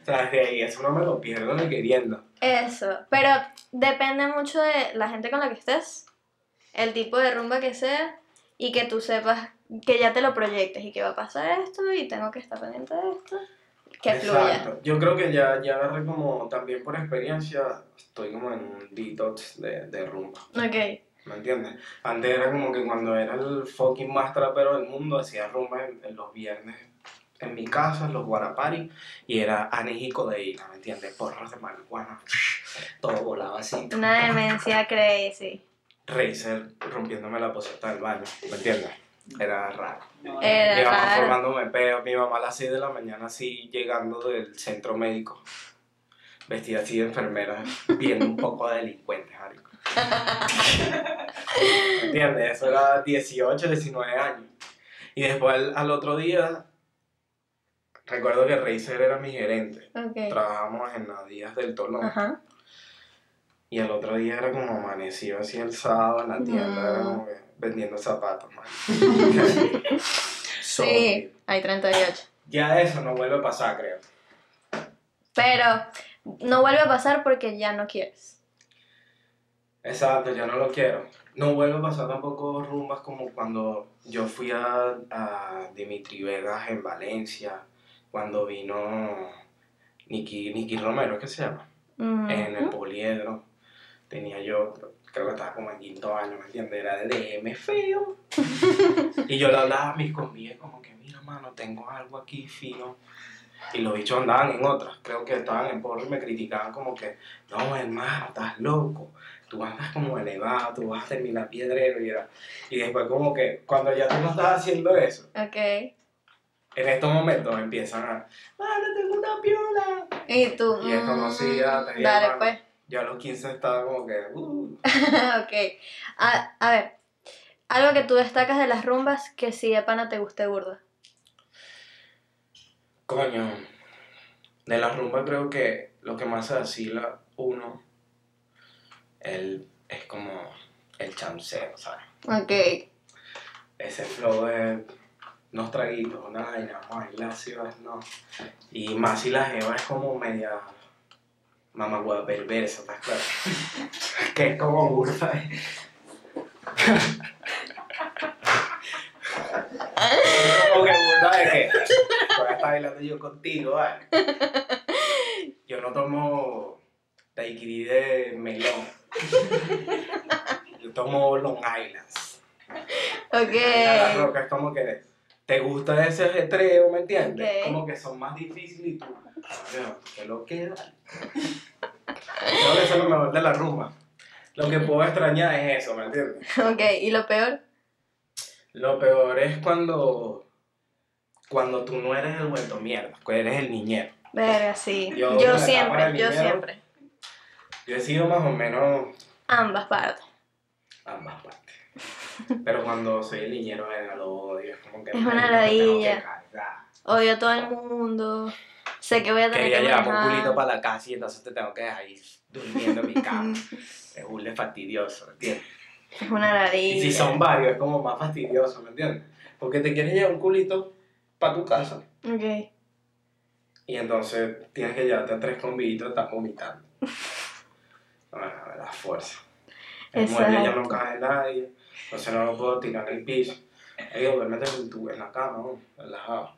[SPEAKER 2] ¿Sabes? De ahí eso no me lo pierdo ni queriendo.
[SPEAKER 1] Eso. Pero depende mucho de la gente con la que estés, el tipo de rumba que sea y que tú sepas que ya te lo proyectes y que va a pasar esto y tengo que estar pendiente de esto. Que fluya.
[SPEAKER 2] Exacto. Yo creo que ya, ya agarré como, también por experiencia, estoy como en un detox de, de rumba.
[SPEAKER 1] Ok.
[SPEAKER 2] ¿Me entiendes? Antes era como que cuando era el fucking más trapero del mundo, hacía rumba en, en los viernes en mi casa, en los guarapari, y era anís y codeína, ¿me entiendes? Porros de marihuana, (laughs) todo volaba así.
[SPEAKER 1] Una demencia crazy.
[SPEAKER 2] Razer rompiéndome la poseta del baño, ¿me entiendes? Era raro.
[SPEAKER 1] Era
[SPEAKER 2] mi mamá
[SPEAKER 1] raro.
[SPEAKER 2] formándome peo, mi mamá a las 6 de la mañana así llegando del centro médico, vestida así de enfermera, viendo un poco de delincuentes, marico. ¿Me (laughs) entiendes? Eso era 18, 19 años. Y después al, al otro día, recuerdo que Razer era mi gerente.
[SPEAKER 1] Ok.
[SPEAKER 2] Trabajábamos en las días del Tolón.
[SPEAKER 1] Ajá.
[SPEAKER 2] Y el otro día era como amanecido así el sábado en la tienda, era
[SPEAKER 1] Mm.
[SPEAKER 2] como que vendiendo zapatos, man. (laughs)
[SPEAKER 1] Sí, hay 38.
[SPEAKER 2] Ya eso no vuelve a pasar, creo.
[SPEAKER 1] Pero no vuelve a pasar porque ya no quieres.
[SPEAKER 2] Exacto, ya no lo quiero. No vuelve a pasar tampoco rumbas como cuando yo fui a, a Dimitri Vegas en Valencia, cuando vino Nicky, Nicky Romero, ¿qué se llama? En el poliedro. Tenía yo, creo que estaba como en quinto año, ¿me entiendes? Era de DM feo. y yo le hablaba a mis convives como que, mira, mano, tengo algo aquí fino. Y los bichos andaban en otras, creo que estaban en porro y me criticaban como que, no, hermano, estás loco, tú andas como elevado, tú vas a terminar piedrero y era. Y después como que, cuando ya tú no estás haciendo eso,
[SPEAKER 1] Ok.
[SPEAKER 2] en estos momentos empiezan a, mano, tengo una piola.
[SPEAKER 1] Y tú.
[SPEAKER 2] Y es como
[SPEAKER 1] mm,
[SPEAKER 2] si ya te
[SPEAKER 1] Dale, pues.
[SPEAKER 2] Yo a los 15 estaba como que, uh, (laughs)
[SPEAKER 1] ok. A, a ver. Algo que tú destacas de las rumbas que si de pana te guste burda.
[SPEAKER 2] coño, de la rumba creo que lo que más se vacila uno el, es como el chanceo, ¿sabes?
[SPEAKER 1] Ok.
[SPEAKER 2] Ese flow de unos traguitos, una vaina, más no. Y más si la jeva es como media mamagüeva perversa, ¿estás claro? que es como burda. Es como que burda de que. Pues está bailando yo contigo, ¿vale? Yo no tomo daiquiri de melón. Yo tomo Long Islands. La
[SPEAKER 1] Ok.
[SPEAKER 2] roca es como que te gusta ese ajetreo, ¿me entiendes? Como que son más difíciles y tú, ¿qué lo queda? (laughs) Creo que eso es lo mejor de la rumba. Lo que puedo extrañar es eso, ¿me entiendes?
[SPEAKER 1] Ok, ¿y lo peor?
[SPEAKER 2] Lo peor es cuando, cuando tú no eres el vuelto mierda, que eres el niñero.
[SPEAKER 1] Verga, sí.
[SPEAKER 2] Yo
[SPEAKER 1] siempre, yo siempre.
[SPEAKER 2] Yo he sido más o menos
[SPEAKER 1] Ambas partes.
[SPEAKER 2] ambas partes. Pero cuando soy el niñero, venga, lo odio. Es como que
[SPEAKER 1] Es una ladilla. Odio a todo el mundo. Sé que voy a tener
[SPEAKER 2] Quería
[SPEAKER 1] que
[SPEAKER 2] llevar un culito para la casa y entonces te tengo que dejar ahí durmiendo en mi cama. (laughs) Es un fastidioso, ¿entiendes?
[SPEAKER 1] Es una ladilla.
[SPEAKER 2] Y si son varios, es como más fastidioso, ¿me entiendes? Porque te quieres llevar un culito para tu casa
[SPEAKER 1] Ok.
[SPEAKER 2] y entonces tienes que llevarte a tres convitos y estás vomitando. (laughs) Bueno, la fuerza. El mueble ya no
[SPEAKER 1] Exacto.
[SPEAKER 2] cae nadie, entonces no lo puedo tirar en el piso. Que duérmete en, tu, en la cama, ¿no? relajado.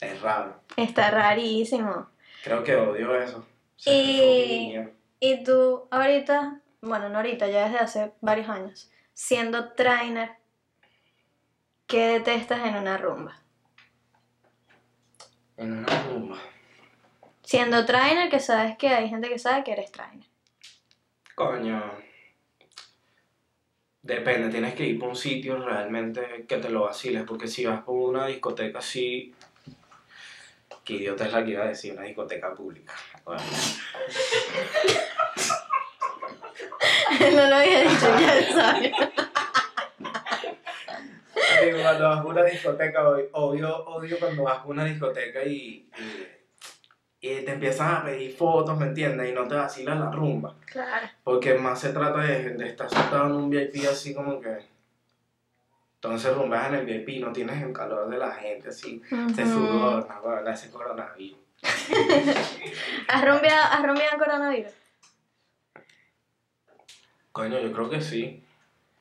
[SPEAKER 2] Es raro.
[SPEAKER 1] Está rarísimo.
[SPEAKER 2] Creo que odio eso. Ser
[SPEAKER 1] Y-. Y tú ahorita, bueno, no ahorita, ya desde hace varios años, siendo trainer, ¿qué detestas en una rumba?
[SPEAKER 2] En una rumba.
[SPEAKER 1] Siendo trainer, que sabes que hay gente que sabe que eres trainer.
[SPEAKER 2] Coño. Depende, tienes que ir por un sitio realmente que te lo vaciles, porque si vas por una discoteca así. Que idiota es la que iba a decir, una discoteca pública. Bueno, (laughs)
[SPEAKER 1] no lo había dicho, ya sabes.
[SPEAKER 2] Cuando vas a una discoteca, ob- odio, odio cuando vas a una discoteca y, y, y te empiezan a pedir fotos, ¿me entiendes? Y no te vacilas la rumba.
[SPEAKER 1] Claro.
[SPEAKER 2] Porque más se trata de, de estar sentado en un VIP así como que... Entonces rumbas en el VIP, no tienes el calor de la gente así, ese
[SPEAKER 1] Ujú.
[SPEAKER 2] sudor, no, bueno, ese coronavirus. (laughs)
[SPEAKER 1] ¿Has rumbeado, has rumbeado en coronavirus?
[SPEAKER 2] Coño, yo creo que sí.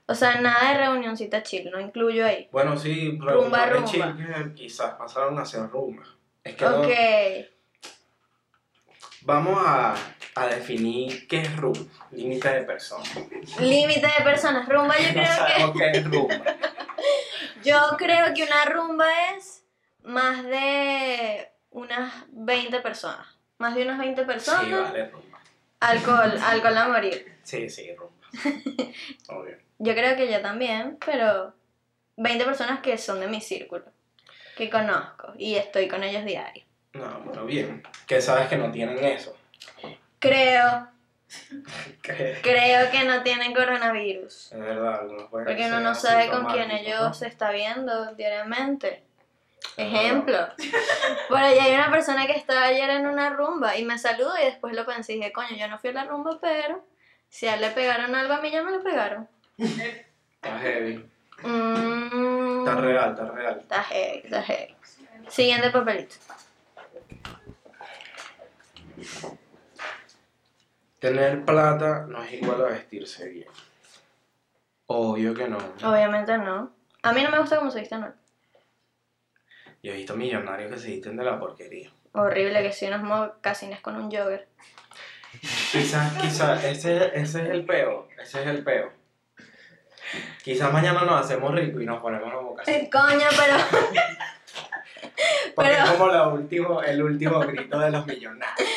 [SPEAKER 1] O sea, nada de reunioncita chill, no incluyo ahí.
[SPEAKER 2] Bueno, sí,
[SPEAKER 1] Rumba, rumba.
[SPEAKER 2] chill quizás pasaron a ser rumba. Es que no-
[SPEAKER 1] Ok.
[SPEAKER 2] Vamos a, a definir qué es rumba, límite de personas.
[SPEAKER 1] Límite de personas. Rumba yo (laughs)
[SPEAKER 2] No
[SPEAKER 1] creo que...
[SPEAKER 2] sabemos qué es rumba. (laughs)
[SPEAKER 1] Yo creo que una rumba es más de unas 20 personas. Más de unas 20 personas.
[SPEAKER 2] Sí, vale, rumba.
[SPEAKER 1] Alcohol, alcohol a morir.
[SPEAKER 2] Sí, sí, rumba. (laughs) Obvio.
[SPEAKER 1] Yo creo que yo también, pero 20 personas que son de mi círculo. Que conozco y estoy con ellos diario.
[SPEAKER 2] No, bueno, bien. Que sabes que no tienen eso.
[SPEAKER 1] Creo,
[SPEAKER 2] Que
[SPEAKER 1] creo que no tienen coronavirus.
[SPEAKER 2] es verdad, algunos pueden
[SPEAKER 1] Porque uno no sabe con quién ellos se está viendo diariamente. Ejemplo. (laughs) Por ahí hay una persona que estaba ayer en una rumba y me saludó y después lo pensé y dije, coño, yo no fui a la rumba, pero si a él le pegaron algo, a mí ya me lo pegaron.
[SPEAKER 2] Está heavy.
[SPEAKER 1] Mm,
[SPEAKER 2] Está real, está real.
[SPEAKER 1] Está heavy, está heavy. Siguiente papelito.
[SPEAKER 2] Tener plata no es igual a vestirse bien. Obvio que no.
[SPEAKER 1] Obviamente no. A mí no me gusta cómo se viste Anuel.
[SPEAKER 2] Yo he visto millonarios que se visten de la porquería.
[SPEAKER 1] Horrible que si unos mocasines con un jogger.
[SPEAKER 2] Quizás, quizás, ese, ese es el peo. Ese es el peo. Quizás mañana nos hacemos ricos y nos ponemos los mocasines.
[SPEAKER 1] Coño, pero
[SPEAKER 2] Porque
[SPEAKER 1] pero-
[SPEAKER 2] es como lo último, el último grito de los millonarios.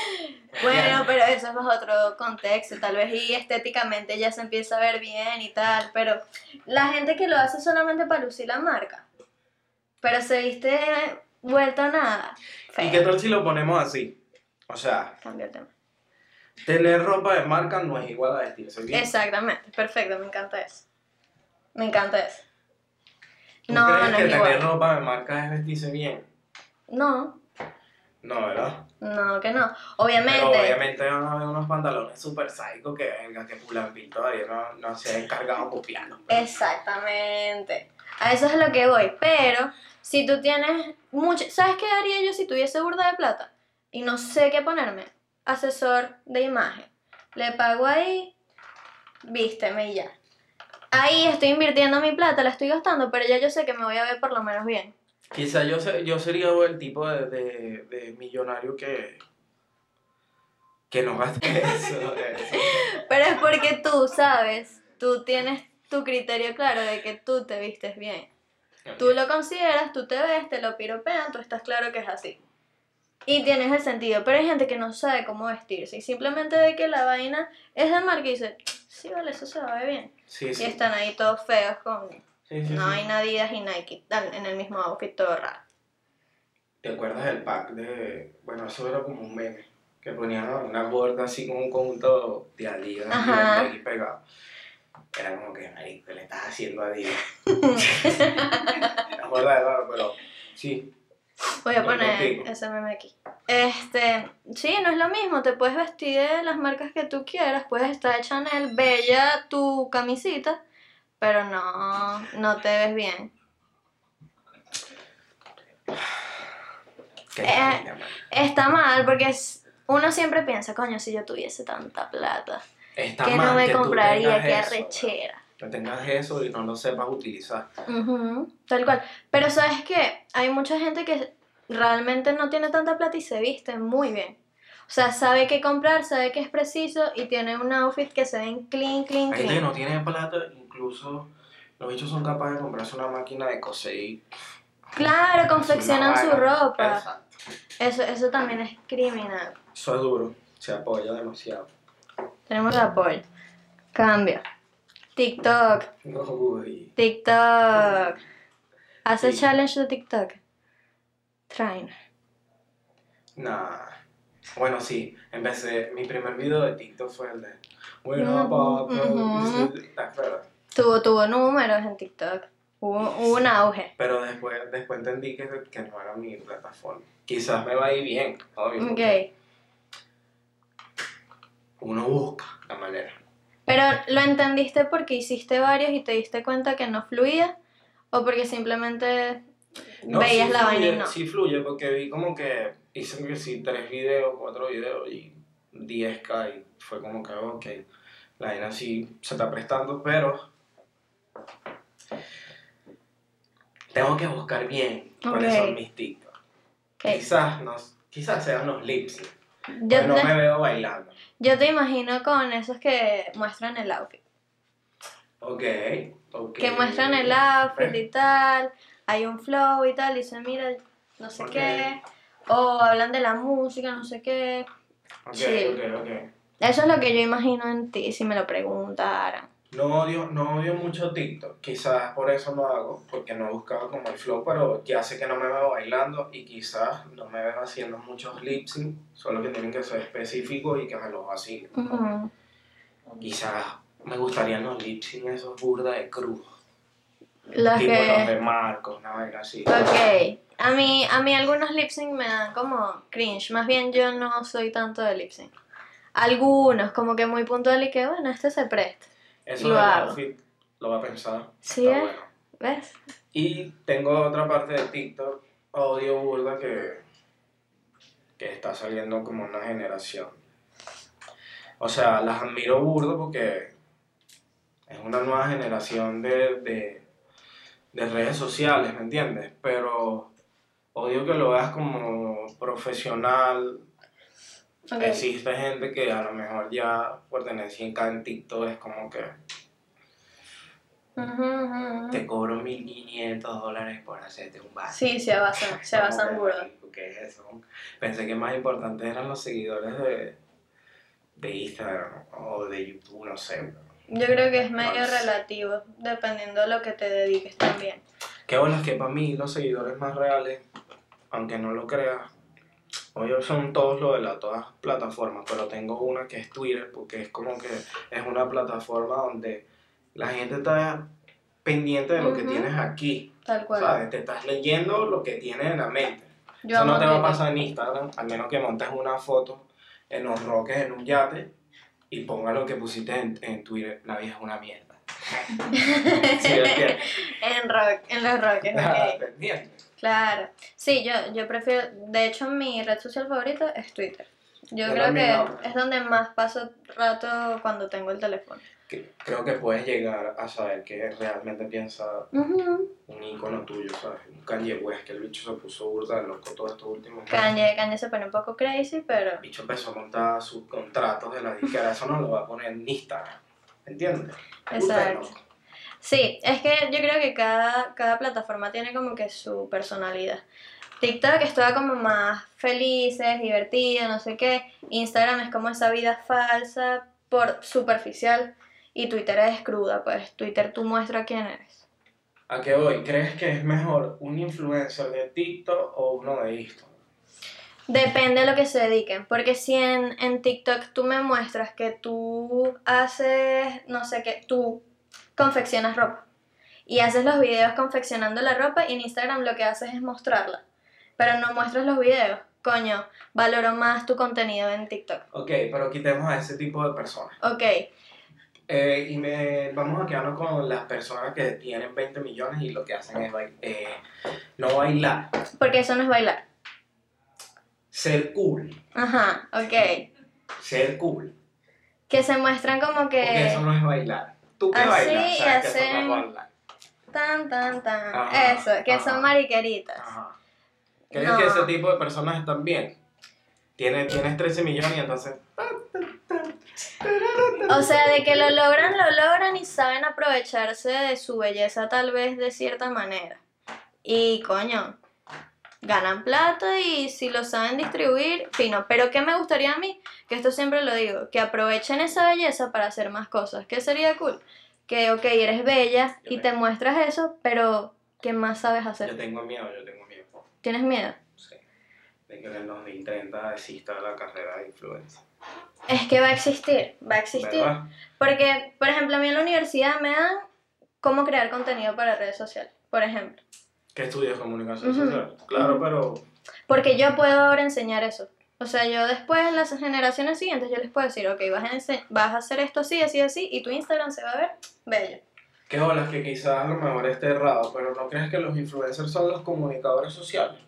[SPEAKER 1] Bueno, pero eso es otro contexto. Tal vez y estéticamente ya se empieza a ver bien y tal. Pero la gente que lo hace solamente para lucir la marca. Pero se viste vuelto a nada.
[SPEAKER 2] ¿Y qué tal si lo ponemos así? O sea,
[SPEAKER 1] Cambio el tema.
[SPEAKER 2] tener ropa de marca no es igual a vestirse bien.
[SPEAKER 1] Exactamente, perfecto, me encanta eso. Me encanta eso.
[SPEAKER 2] ¿Tú
[SPEAKER 1] No,
[SPEAKER 2] crees
[SPEAKER 1] no
[SPEAKER 2] que
[SPEAKER 1] es
[SPEAKER 2] tener
[SPEAKER 1] igual.
[SPEAKER 2] ropa de marca es vestirse bien?
[SPEAKER 1] No,
[SPEAKER 2] No, ¿verdad?
[SPEAKER 1] no, que no. Obviamente.
[SPEAKER 2] Pero obviamente van a haber unos pantalones super psycho que venga, que Pulampi todavía no, no se ha encargado de copiarlos.
[SPEAKER 1] Exactamente. A eso es a lo que voy. Pero si tú tienes mucho. ¿Sabes qué haría yo si tuviese burda de plata? Y no sé qué ponerme. Asesor de imagen. Le pago ahí, vísteme y ya. Ahí estoy invirtiendo mi plata, la estoy gastando, pero ya yo sé que me voy a ver por lo menos bien.
[SPEAKER 2] Quizá yo, se- yo sería el tipo de, de, de millonario que, que no gaste (laughs) eso. eso.
[SPEAKER 1] Pero es porque tú sabes, tú tienes tu criterio claro de que tú te vistes bien. Tú lo consideras, tú te ves, te lo piropean, tú estás claro que es así. Y tienes el sentido, pero hay gente que no sabe cómo vestirse y simplemente ve que la vaina es de marca y dice, sí, vale, eso se va a ver bien.
[SPEAKER 2] Sí,
[SPEAKER 1] Y
[SPEAKER 2] sí.
[SPEAKER 1] están ahí todos feos con
[SPEAKER 2] Sí, sí,
[SPEAKER 1] no
[SPEAKER 2] sí.
[SPEAKER 1] hay Adidas y Nike tal, en el mismo outfit todo raro.
[SPEAKER 2] ¿Te acuerdas del pack de. Bueno, eso era como un meme. Que ponían una gorda así con un conjunto de Adidas
[SPEAKER 1] Ajá.
[SPEAKER 2] y aquí pegado. Era como que, marico, ¿qué le estás haciendo a Adidas? Era gorda de barro, pero sí.
[SPEAKER 1] Voy a poner
[SPEAKER 2] contigo.
[SPEAKER 1] ese meme aquí. Este, sí, no es lo mismo, te puedes vestir de las marcas que tú quieras, puedes estar de Chanel, bella tu camisita, pero no, no te ves bien.
[SPEAKER 2] Qué
[SPEAKER 1] Eh. Está mal porque es- uno siempre piensa, coño, si yo tuviese tanta plata,
[SPEAKER 2] Está
[SPEAKER 1] que no me
[SPEAKER 2] que
[SPEAKER 1] compraría, qué
[SPEAKER 2] eso,
[SPEAKER 1] arrechera.
[SPEAKER 2] Que tengas eso y no lo sepas utilizar.
[SPEAKER 1] Tal cual. Pero sabes que hay mucha gente que realmente no tiene tanta plata y se viste muy bien. O sea, sabe qué comprar, sabe que es preciso y tiene un outfit que se ven clean, clean,
[SPEAKER 2] Hay gente que
[SPEAKER 1] clean.
[SPEAKER 2] no tiene plata, incluso los bichos son capaces de comprarse una máquina de coser y
[SPEAKER 1] Claro, (laughs) confeccionan su ropa.
[SPEAKER 2] Exacto.
[SPEAKER 1] Eso, eso también es criminal.
[SPEAKER 2] Eso es duro, se apoya demasiado.
[SPEAKER 1] Tenemos el apoyo. Cambio. TikTok.
[SPEAKER 2] Uy.
[SPEAKER 1] TikTok. Hace
[SPEAKER 2] Sí.
[SPEAKER 1] challenge de TikTok. Trainer.
[SPEAKER 2] Nah. Bueno, sí, empecé, mi primer video de TikTok fue el de Bueno, papá.
[SPEAKER 1] Tuvo, tuvo números en TikTok. Hubo, hubo un auge.
[SPEAKER 2] Pero después, después entendí que, que no era mi plataforma. Quizás me va a ir bien, obvio.
[SPEAKER 1] Ok.
[SPEAKER 2] Uno busca la manera.
[SPEAKER 1] Pero lo entendiste porque hiciste varios y te diste cuenta que no fluía o porque simplemente
[SPEAKER 2] No,
[SPEAKER 1] veías
[SPEAKER 2] sí
[SPEAKER 1] la vaina y no.
[SPEAKER 2] Sí fluye, porque vi como que hice que sí, tres videos, cuatro videos y 10k y fue como que, ok, la vaina sí se está prestando, pero tengo que buscar bien cuáles
[SPEAKER 1] Ok.
[SPEAKER 2] son mis TikTok.
[SPEAKER 1] Ok.
[SPEAKER 2] Quizás, no, quizás sean los lips,
[SPEAKER 1] Yo,
[SPEAKER 2] no
[SPEAKER 1] te,
[SPEAKER 2] me veo bailando.
[SPEAKER 1] yo te imagino con esos que muestran el outfit.
[SPEAKER 2] Ok, ok.
[SPEAKER 1] Que muestran el outfit y tal, hay un flow y tal, y dicen, mira, no sé
[SPEAKER 2] Ok.
[SPEAKER 1] qué. O hablan de la música, no sé qué.
[SPEAKER 2] Ok,
[SPEAKER 1] chill.
[SPEAKER 2] ok, ok.
[SPEAKER 1] Eso es lo que yo imagino en ti, si me lo preguntaran.
[SPEAKER 2] No odio, no odio mucho TikTok, quizás por eso lo hago, porque no he buscado como el flow, pero ya sé que no me veo bailando y quizás no me veo haciendo muchos lip sync, solo que tienen que ser específicos y que me los vacilen.
[SPEAKER 1] Ujú.
[SPEAKER 2] Quizás me gustarían los lip sync esos burda de cruz,
[SPEAKER 1] Los
[SPEAKER 2] tipo
[SPEAKER 1] que...
[SPEAKER 2] los de Marcos, una vaina así.
[SPEAKER 1] Ok, a mí, a mí algunos lip sync me dan como cringe, más bien yo no soy tanto de lip sync. Algunos, como que muy puntual y que bueno, este se presta.
[SPEAKER 2] Eso
[SPEAKER 1] lo
[SPEAKER 2] del
[SPEAKER 1] hago.
[SPEAKER 2] outfit lo voy a pensar.
[SPEAKER 1] Sí,
[SPEAKER 2] está
[SPEAKER 1] ¿eh?
[SPEAKER 2] bueno.
[SPEAKER 1] ¿Ves?
[SPEAKER 2] Y tengo otra parte de TikTok, odio burda, que, que está saliendo como una generación. O sea, las admiro burdo porque es una nueva generación de, de, de redes sociales, ¿me entiendes? Pero odio que lo veas como profesional. Existe gente que a lo mejor ya por tener 100k en TikTok es como que te cobro 1500 dólares por hacerte un vaso.
[SPEAKER 1] Sí, se (laughs) abasan, se
[SPEAKER 2] marico, ¿Qué es eso? Pensé que más importante eran los seguidores de, de Instagram o de YouTube, no sé.
[SPEAKER 1] Yo creo que es medio
[SPEAKER 2] No
[SPEAKER 1] relativo, dependiendo de lo que te dediques también.
[SPEAKER 2] Qué bueno es que para mí los seguidores más reales, aunque no lo creas, hoy son todos los de las todas plataformas, pero tengo una que es Twitter, porque es como que es una plataforma donde la gente está pendiente de lo que
[SPEAKER 1] Ujú.
[SPEAKER 2] tienes aquí,
[SPEAKER 1] Tal cual.
[SPEAKER 2] ¿sabes? Te estás leyendo lo que tienes en la mente.
[SPEAKER 1] Yo
[SPEAKER 2] Eso no te va a pasar en Instagram, al menos que montes una foto en los roques en un yate y ponga lo que pusiste en, en Twitter. La vida es una mierda. (laughs) (laughs) ¿Sí
[SPEAKER 1] en rock, en los roques, ok. (laughs) Claro. Sí, yo, yo prefiero, de hecho mi red social favorita es Twitter. Yo
[SPEAKER 2] Yo
[SPEAKER 1] creo que es donde más paso rato cuando tengo el teléfono.
[SPEAKER 2] creo que puedes llegar a saber qué realmente piensa un ícono tuyo, ¿sabes? Un Kanye West, que el bicho se puso burda loco todos estos últimos.
[SPEAKER 1] Kanye, Kanye se pone un poco crazy, pero...
[SPEAKER 2] El bicho empezó a montar sus contratos de la disquera, eso no lo va a poner en Instagram, ¿entiendes?
[SPEAKER 1] Exacto. Sí, es que yo creo que cada, cada plataforma tiene como que su personalidad. TikTok es toda como más felices, divertida, no sé qué. Instagram es como esa vida falsa, por superficial. Y Twitter es cruda, pues Twitter tú muestras quién eres.
[SPEAKER 2] ¿A qué voy? ¿Crees que es mejor un influencer de TikTok o uno de Instagram?
[SPEAKER 1] Depende de lo que se dediquen, porque si en, en TikTok tú me muestras que tú haces, no sé qué, tú confeccionas ropa y haces los videos confeccionando la ropa y en Instagram lo que haces es mostrarla, pero no muestras los videos, coño, valoro más tu contenido en TikTok.
[SPEAKER 2] Ok, pero quitemos a ese tipo de personas.
[SPEAKER 1] Ok,
[SPEAKER 2] Eh, y me, vamos a quedarnos con las personas que tienen 20 millones y lo que hacen es eh, no bailar,
[SPEAKER 1] porque eso no es bailar.
[SPEAKER 2] ser cool,
[SPEAKER 1] Ajá, ok.
[SPEAKER 2] ser cool.
[SPEAKER 1] Que se muestran como
[SPEAKER 2] Porque eso
[SPEAKER 1] que...
[SPEAKER 2] no es bailar. Tú que
[SPEAKER 1] Así
[SPEAKER 2] bailas, sabes que eso no
[SPEAKER 1] hacen-
[SPEAKER 2] es bailar.
[SPEAKER 1] Tan, tan, tan.
[SPEAKER 2] Ajá,
[SPEAKER 1] Eso, que
[SPEAKER 2] ajá.
[SPEAKER 1] son mariqueritas.
[SPEAKER 2] Ajá. ¿Crees
[SPEAKER 1] No.
[SPEAKER 2] que ese tipo de personas están bien? Tienes, tienes 13 millones y entonces...
[SPEAKER 1] O sea, de que lo logran, lo logran y saben aprovecharse de su belleza tal vez de cierta manera. Y coño, ganan plata y si lo saben distribuir, fino. Pero ¿qué me gustaría a mí? Que esto siempre lo digo, que aprovechen esa belleza para hacer más cosas. ¿Qué sería cool? Que, ok, eres bella y te muestras eso, pero ¿qué más sabes
[SPEAKER 2] Yo
[SPEAKER 1] hacer?
[SPEAKER 2] tengo miedo, yo tengo miedo.
[SPEAKER 1] ¿Tienes miedo?
[SPEAKER 2] Sí. De que en el 2030 exista la carrera de influencer.
[SPEAKER 1] Es que va a existir, va a existir.
[SPEAKER 2] ¿Verdad?
[SPEAKER 1] Porque, por ejemplo, a mí en la universidad me dan cómo crear contenido para redes sociales, por ejemplo.
[SPEAKER 2] ¿Qué estudias comunicación
[SPEAKER 1] Ujú.
[SPEAKER 2] social? Claro, pero...
[SPEAKER 1] Porque yo puedo ahora enseñar eso. O sea, yo después en las generaciones siguientes yo les puedo decir, ok, vas a, vas a hacer esto así, así, así, y tu Instagram se va a ver bello.
[SPEAKER 2] Qué olas que quizás a lo mejor esté errado, pero ¿no crees que los influencers son los comunicadores sociales?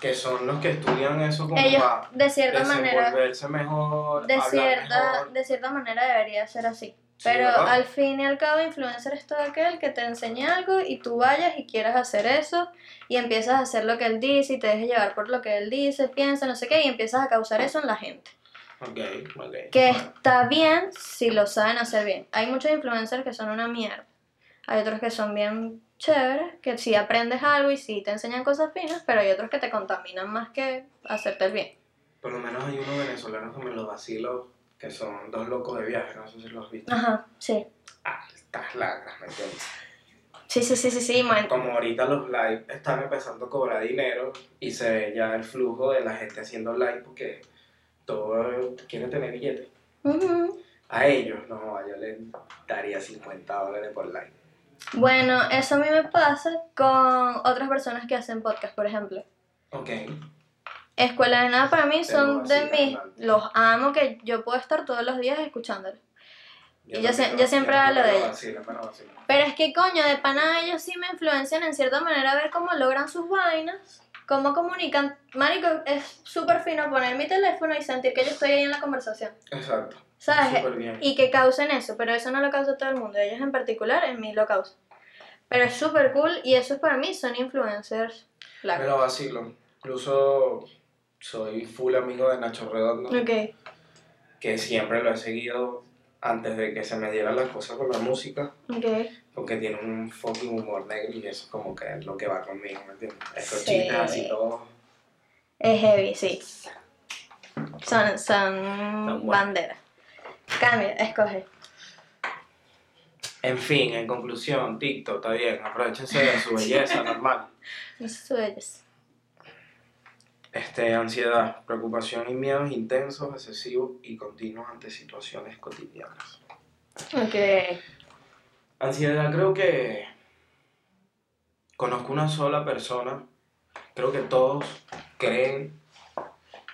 [SPEAKER 2] Que son los que estudian eso como
[SPEAKER 1] Ellos,
[SPEAKER 2] para
[SPEAKER 1] de cierta manera,
[SPEAKER 2] mejor,
[SPEAKER 1] de cierta,
[SPEAKER 2] mejor.
[SPEAKER 1] de cierta manera debería ser así. Pero al fin y al cabo, influencer es todo aquel que te enseñe algo y tú vayas y quieras hacer eso y empiezas a hacer lo que él dice y te dejes llevar por lo que él dice, piensa, no sé qué, y empiezas a causar eso en la gente.
[SPEAKER 2] Ok, ok.
[SPEAKER 1] Que está bien si lo saben hacer bien. Hay muchos influencers que son una mierda. Hay otros que son bien chéveres, que sí aprendes algo y sí te enseñan cosas finas, pero hay otros que te contaminan más que hacerte el bien.
[SPEAKER 2] Por lo menos hay unos venezolanos que me los vacilo, que son dos locos de viaje, no sé si los has visto.
[SPEAKER 1] Ajá, sí.
[SPEAKER 2] Ah, estas lacras, ¿me entiendes?
[SPEAKER 1] Sí, sí, sí, sí, sí. bueno.
[SPEAKER 2] Como ahorita los live están empezando a cobrar dinero y se ve ya el flujo de la gente haciendo live porque todos quieren tener billetes. A ellos, no, yo les daría 50 dólares por live.
[SPEAKER 1] Bueno, eso a mí me pasa con otras personas que hacen podcast, por ejemplo.
[SPEAKER 2] Ok.
[SPEAKER 1] Escuela de Nada para mí son de mis... Los amo, que yo puedo estar todos los días escuchándolos. Y yo
[SPEAKER 2] lo-
[SPEAKER 1] yo siempre hablo de
[SPEAKER 2] me lo
[SPEAKER 1] ellos.
[SPEAKER 2] vacilo, me lo vacilo.
[SPEAKER 1] Pero es que coño, de pana ellos sí me influencian en cierta manera a ver cómo logran sus vainas, cómo comunican. Marico, es súper fino poner mi teléfono y sentir que yo estoy ahí en la conversación.
[SPEAKER 2] Exacto.
[SPEAKER 1] ¿Sabes?
[SPEAKER 2] Bien.
[SPEAKER 1] Y que causen eso, pero eso no lo causa todo el mundo. Ellos en particular, en mí lo causan. Pero es súper cool y eso para mí son influencers.
[SPEAKER 2] Me
[SPEAKER 1] Claro.
[SPEAKER 2] lo vacilo. Incluso soy full amigo de Nacho Redondo,
[SPEAKER 1] Ok.
[SPEAKER 2] que siempre lo he seguido antes de que se me dieran las cosas con la música,
[SPEAKER 1] Ok.
[SPEAKER 2] porque tiene un fucking humor negro y eso es como que es lo que va conmigo, ¿me entiendes? Estos
[SPEAKER 1] Sí.
[SPEAKER 2] chistes así todos.
[SPEAKER 1] Es heavy, sí. Son, son
[SPEAKER 2] buenos.
[SPEAKER 1] banderas. Cambia, escoge.
[SPEAKER 2] En fin, en conclusión, TikTok está bien, aprovechense de su (laughs) belleza normal.
[SPEAKER 1] Eso es.
[SPEAKER 2] Este, ansiedad, preocupación y miedos intensos, excesivos y continuos ante situaciones cotidianas.
[SPEAKER 1] Ok.
[SPEAKER 2] Ansiedad, creo que conozco una sola persona. Creo que todos creen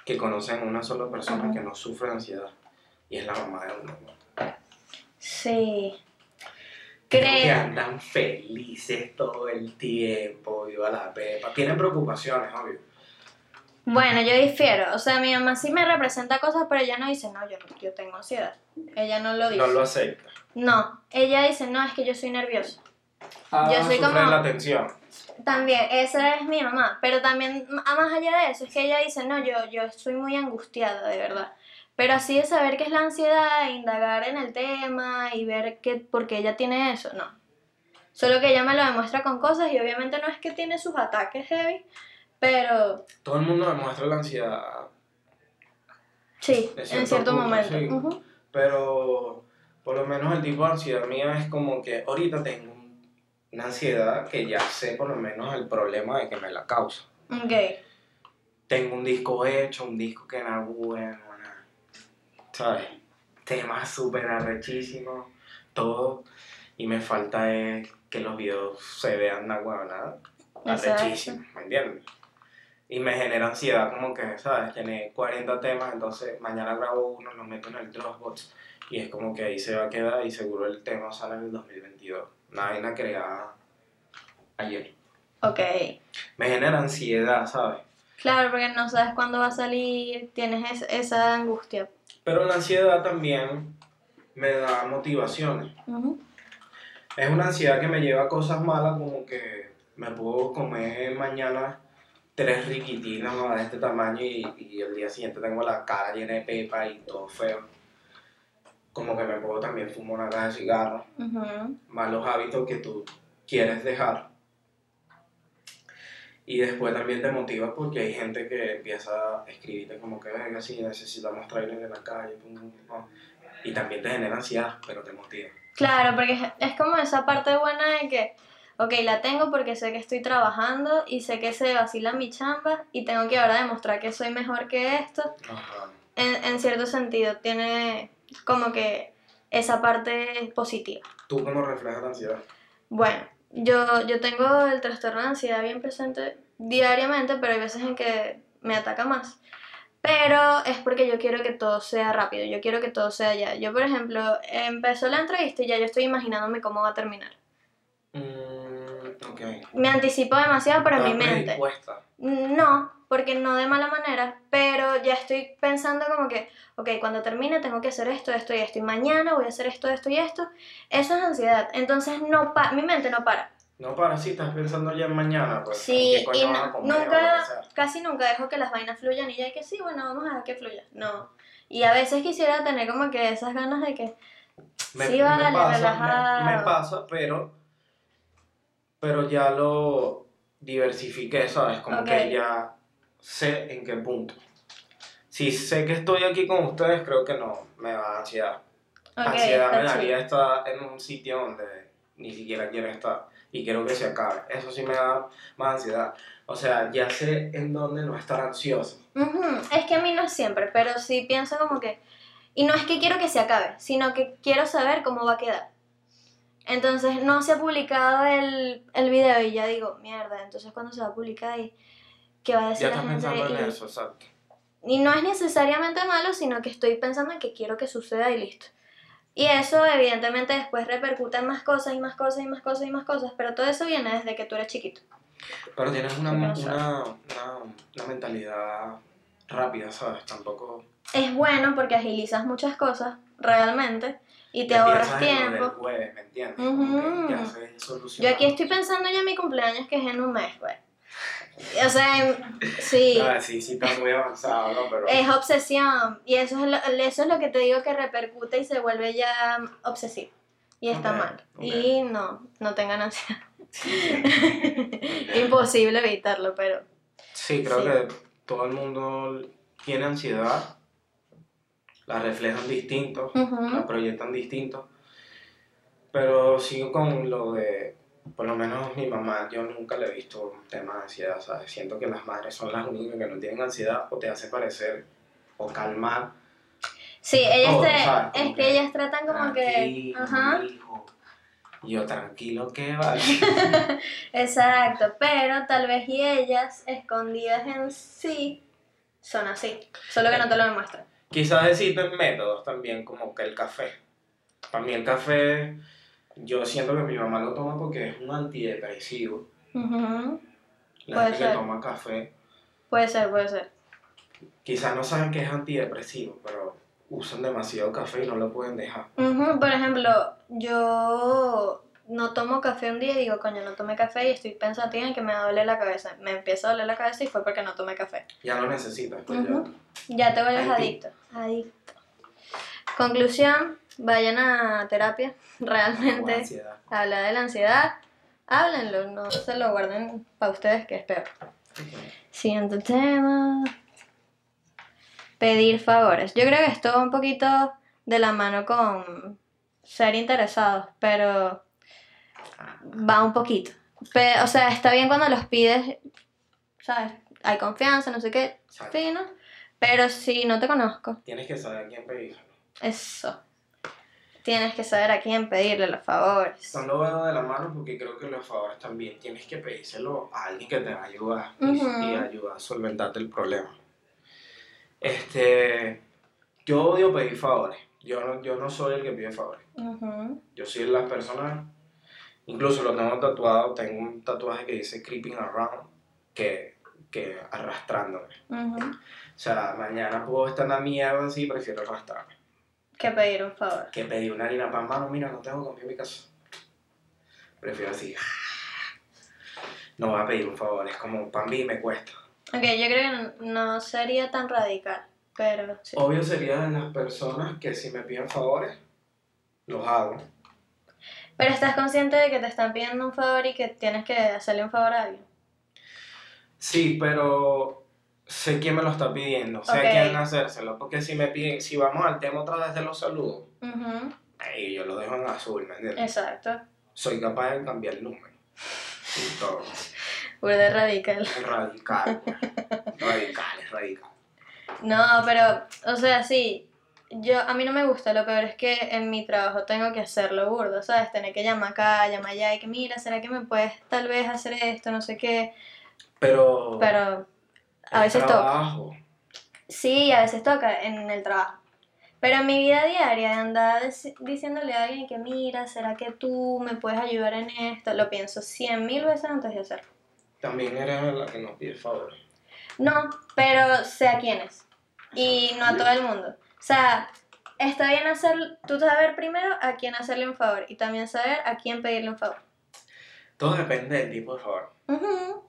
[SPEAKER 2] que conocen una sola persona que no sufre de ansiedad. Y es la mamá de uno. ¿no?
[SPEAKER 1] Sí.
[SPEAKER 2] Creo que andan felices todo el tiempo, viva la pepa. Tienen preocupaciones, obvio.
[SPEAKER 1] Bueno, yo difiero. O sea, mi mamá sí me representa cosas, pero ella no dice, no, yo, yo tengo ansiedad. Ella no lo dice.
[SPEAKER 2] No lo acepta.
[SPEAKER 1] No, ella dice, no, es que yo soy nerviosa.
[SPEAKER 2] Ah,
[SPEAKER 1] Yo soy como-
[SPEAKER 2] la tensión.
[SPEAKER 1] También, esa es mi mamá, pero también, a más allá de eso, es que ella dice, no, yo, yo estoy muy angustiada, de verdad. Pero así de saber qué es la ansiedad, indagar en el tema y ver qué, por qué ella tiene eso, no. Solo que ella me lo demuestra con cosas y obviamente no es que tiene sus ataques heavy, pero
[SPEAKER 2] Todo el mundo demuestra la ansiedad,
[SPEAKER 1] sí, en
[SPEAKER 2] cierto punto,
[SPEAKER 1] momento.
[SPEAKER 2] sí. Pero por lo menos el tipo de ansiedad mía es como que ahorita tengo un- una ansiedad que ya sé por lo menos el problema de que me la causa.
[SPEAKER 1] Ok,
[SPEAKER 2] Tengo un disco hecho, un disco que era bueno, ¿sabes? Temas súper arrechísimos, todo. Y me falta es que los videos se vean una huevonada
[SPEAKER 1] Exacto.
[SPEAKER 2] arrechísimos, ¿me entiendes? Y me genera ansiedad como que, ¿sabes? Tiene 40 temas, entonces mañana grabo uno, lo meto en el Dropbox y es como que ahí se va a quedar y seguro el tema sale en el 2022. Una vaina creada ayer.
[SPEAKER 1] ok.
[SPEAKER 2] Me genera ansiedad, ¿sabes?
[SPEAKER 1] Claro, porque no sabes cuándo va a salir, tienes es- esa angustia.
[SPEAKER 2] Pero la ansiedad también me da motivaciones. Es una ansiedad que me lleva a cosas malas como que me puedo comer mañana tres riquitinas de este tamaño y, y el día siguiente tengo la cara llena de pepa y todo feo. Como que me puedo también fumar una caja de cigarros.
[SPEAKER 1] Ujú.
[SPEAKER 2] Malos hábitos que tú quieres dejar. Y después también te motiva porque hay gente que empieza a escribirte como que, venga, sí, necesitamos trailer en la calle. pum, pum, pum". Y también te genera ansiedad, pero te motiva.
[SPEAKER 1] Claro, porque es como esa parte buena de que, ok, la tengo porque sé que estoy trabajando y sé que se vacila mi chamba y tengo que ahora demostrar que soy mejor que esto.
[SPEAKER 2] Ajá.
[SPEAKER 1] En, en cierto sentido, tiene como que esa parte positiva.
[SPEAKER 2] ¿Tú cómo reflejas la ansiedad?
[SPEAKER 1] Bueno, yo, yo tengo el trastorno de ansiedad bien presente diariamente, pero hay veces en que me ataca más. Pero es porque yo quiero que todo sea rápido, yo quiero que todo sea ya. Yo, por ejemplo, empezó la entrevista y ya yo estoy imaginándome cómo va a terminar.
[SPEAKER 2] Mm, ok.
[SPEAKER 1] Me anticipo demasiado, en mi
[SPEAKER 2] ¿Estás
[SPEAKER 1] mente.
[SPEAKER 2] predispuesta?
[SPEAKER 1] No, porque no de mala manera, pero ya estoy pensando como que, ok, cuando termine tengo que hacer esto, esto y esto, y mañana voy a hacer esto, esto y esto. Eso es ansiedad, entonces no pa mi mente no para.
[SPEAKER 2] No, para sí, estás pensando ya en mañana, pues.
[SPEAKER 1] Sí,
[SPEAKER 2] ¿qué coño
[SPEAKER 1] y no-
[SPEAKER 2] comer
[SPEAKER 1] nunca, casi nunca dejo que las vainas fluyan y ya que sí, bueno, vamos a dejar que fluya. No. Y a veces quisiera tener como que esas ganas de que,
[SPEAKER 2] Me,
[SPEAKER 1] Sí,
[SPEAKER 2] me
[SPEAKER 1] vale,
[SPEAKER 2] pasa,
[SPEAKER 1] relajado.
[SPEAKER 2] me, me pasa, pero, pero ya lo diversifiqué, ¿sabes? Como
[SPEAKER 1] Ok.
[SPEAKER 2] que ya sé en qué punto. Si sé que estoy aquí con ustedes, creo que no me va a dar ansiedad.
[SPEAKER 1] ok,
[SPEAKER 2] ansiedad me daría estar en un sitio donde ni siquiera quiero estar y quiero que se acabe. Eso sí me da más ansiedad. O sea, ya sé en dónde no estar ansioso.
[SPEAKER 1] Ujú, Es que a mí no siempre, pero sí pienso como que, y no es que quiero que se acabe, sino que quiero saber cómo va a quedar. Entonces no se ha publicado el, el video y ya digo, mierda, entonces cuando se va a publicar y qué va a decir
[SPEAKER 2] Ya
[SPEAKER 1] la
[SPEAKER 2] estás
[SPEAKER 1] gente.
[SPEAKER 2] pensando en
[SPEAKER 1] y,
[SPEAKER 2] eso, exacto.
[SPEAKER 1] y no es necesariamente malo, sino que estoy pensando en que quiero que suceda y listo. Y eso evidentemente después repercute en más cosas y más cosas y más cosas y más cosas, pero todo eso viene desde que tú eres chiquito.
[SPEAKER 2] Pero tienes una, una, una, una mentalidad rápida, ¿sabes? Tampoco
[SPEAKER 1] Es bueno porque agilizas muchas cosas realmente y te ahorras tiempo.
[SPEAKER 2] jueves, ¿me entiendes? Que
[SPEAKER 1] Ujú.
[SPEAKER 2] ya se
[SPEAKER 1] Yo aquí estoy pensando ya en mi cumpleaños que es en un mes, pues. O sea, (laughs) sí,
[SPEAKER 2] Ah, sí, sí, está muy avanzado, ¿no? Pero
[SPEAKER 1] es obsesión y eso es, lo, eso es lo que te digo que repercute y se vuelve ya obsesivo. Y está
[SPEAKER 2] Ok,
[SPEAKER 1] mal.
[SPEAKER 2] ok.
[SPEAKER 1] Y no, no tengan ansiedad.
[SPEAKER 2] sí, (laughs)
[SPEAKER 1] Imposible evitarlo, pero...
[SPEAKER 2] Sí, creo
[SPEAKER 1] Sí.
[SPEAKER 2] que todo el mundo tiene ansiedad, la reflejan distinto,
[SPEAKER 1] Ujú.
[SPEAKER 2] la proyectan distinto, pero sigo con lo de, por lo menos mi mamá, yo nunca le he visto un tema de ansiedad, ¿sabes? Siento que las madres son las únicas que no tienen ansiedad o te hace parecer o calmar.
[SPEAKER 1] Sí, ellas
[SPEAKER 2] Todo,
[SPEAKER 1] te- es que
[SPEAKER 2] que
[SPEAKER 1] ellas tratan como que...
[SPEAKER 2] Tranquilo,
[SPEAKER 1] Ajá.
[SPEAKER 2] hijo. Yo, tranquilo, que vale. (laughs)
[SPEAKER 1] Exacto, pero tal vez y ellas, escondidas en sí, son así. Solo que no te lo demuestran.
[SPEAKER 2] Quizás existen métodos también, como que el café. Para mí el café, yo siento que mi mamá lo toma porque es un antidepresivo. La
[SPEAKER 1] Puede
[SPEAKER 2] gente
[SPEAKER 1] ser.
[SPEAKER 2] que toma café,
[SPEAKER 1] Puede ser, puede ser.
[SPEAKER 2] quizás no saben que es antidepresivo, pero usan demasiado café y no lo pueden dejar.
[SPEAKER 1] Por ejemplo, yo no tomo café un día y digo, coño, no tomé café y estoy pensativa en que me va a doler la cabeza. Me empieza a doler la cabeza y fue porque no tomé café.
[SPEAKER 2] Ya lo necesitas. pues ya.
[SPEAKER 1] Ya te vuelves
[SPEAKER 2] Adicto.
[SPEAKER 1] adicto. Conclusión, vayan a terapia. (laughs) Realmente, habla de la ansiedad. Háblenlo, no se lo guarden para ustedes, que es peor. Siguiente tema. Pedir favores. Yo creo que esto va un poquito de la mano con ser interesados, pero va un poquito. Pe- o sea, está bien cuando los pides, ¿sabes? Hay confianza, no sé qué,
[SPEAKER 2] Exacto.
[SPEAKER 1] Pero si no te conozco,
[SPEAKER 2] Tienes que saber a quién pedir.
[SPEAKER 1] eso. Tienes que saber a quién pedirle los favores.
[SPEAKER 2] No lo veo de la mano porque creo que los favores también tienes que pedírselo a alguien que te va a ayudar y-
[SPEAKER 1] Ujú.
[SPEAKER 2] y, ayudar a solventarte el problema. Este, yo odio pedir favores. Yo no, yo no soy el que pide favores. Yo soy las personas, incluso lo tengo tatuado, tengo un tatuaje que dice creeping around, que, que arrastrándome. O sea, mañana puedo estar en la mierda así, prefiero arrastrarme.
[SPEAKER 1] Que pedir un favor.
[SPEAKER 2] Que pedir una harina pan, mano, mira, no tengo comida en mi casa. Prefiero así. No voy a pedir un favor, es como pan y me cuesta.
[SPEAKER 1] Ok, yo creo que no, sería tan radical, pero sí.
[SPEAKER 2] Obvio sería de las personas que si me piden favores, los hago.
[SPEAKER 1] Pero estás consciente de que te están pidiendo un favor y que tienes que hacerle un favor a alguien.
[SPEAKER 2] Sí, pero sé quién me lo está pidiendo, sé
[SPEAKER 1] Ok.
[SPEAKER 2] a quién hacérselo, porque si me piden, si vamos al tema otra vez de los saludos, ahí yo lo dejo en azul, ¿me entiendes?
[SPEAKER 1] Exacto.
[SPEAKER 2] Soy capaz de cambiar el número. Y todo. (laughs)
[SPEAKER 1] Burda radical.
[SPEAKER 2] Radical. radical, es radical.
[SPEAKER 1] No, pero, o sea, sí. Yo, a mí no me gusta, lo peor es que en mi trabajo tengo que hacerlo burdo, ¿sabes? Tener que llamar acá, llamar allá y que mira, ¿será que me puedes tal vez hacer esto? No sé qué.
[SPEAKER 2] Pero.
[SPEAKER 1] Pero a veces toca. Sí, a veces toca en el trabajo. Pero en mi vida diaria, de andar deci- diciéndole a alguien que mira, ¿será que tú me puedes ayudar en esto? Lo pienso cien mil veces antes de hacerlo.
[SPEAKER 2] También eres la que nos pide favores.
[SPEAKER 1] No, pero sé a quiénes. Y no a todo el mundo. O sea, está bien hacer, tú saber primero a quién hacerle un favor y también saber a quién pedirle un favor.
[SPEAKER 2] Todo depende del tipo de favor.
[SPEAKER 1] Ujú.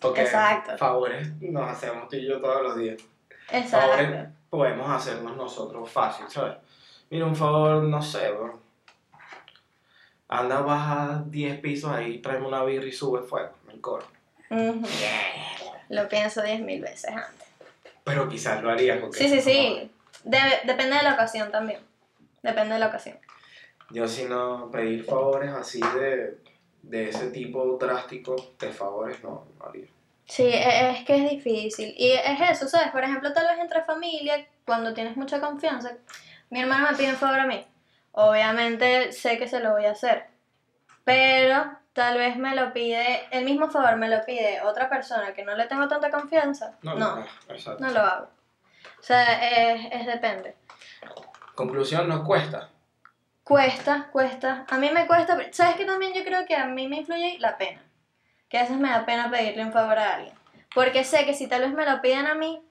[SPEAKER 2] Porque
[SPEAKER 1] Exacto,
[SPEAKER 2] favores nos hacemos tú y yo todos los días.
[SPEAKER 1] exacto.
[SPEAKER 2] Favores podemos hacernos nosotros fácil, ¿sabes? Mira, un favor, no sé, bro. Anda, baja 10 pisos ahí, tráeme una birra y sube fuego, el coro.
[SPEAKER 1] Ujú. Lo pienso diez mil veces antes.
[SPEAKER 2] Pero quizás lo haría porque...
[SPEAKER 1] Sí, sí, sí. Debe- depende de la ocasión también. Depende de la ocasión.
[SPEAKER 2] Yo si no pedir favores así de, de ese tipo drástico de favores, no, no haría.
[SPEAKER 1] Sí, e- es que es difícil. Y es eso, ¿sabes? Por ejemplo, tal vez entre familia, cuando tienes mucha confianza, mi hermano me pide un favor a mí. Obviamente sé que se lo voy a hacer. Pero tal vez me lo pide, el mismo favor me lo pide otra persona que no le tengo tanta confianza.
[SPEAKER 2] No,
[SPEAKER 1] No,
[SPEAKER 2] no,
[SPEAKER 1] no lo hago. O sea, es, es depende.
[SPEAKER 2] Conclusión, nos cuesta.
[SPEAKER 1] Cuesta, cuesta. A mí me cuesta, pero ¿sabes que también yo creo que a mí me influye la pena? Que a veces me da pena pedirle un favor a alguien. Porque sé que si tal vez me lo piden a mí,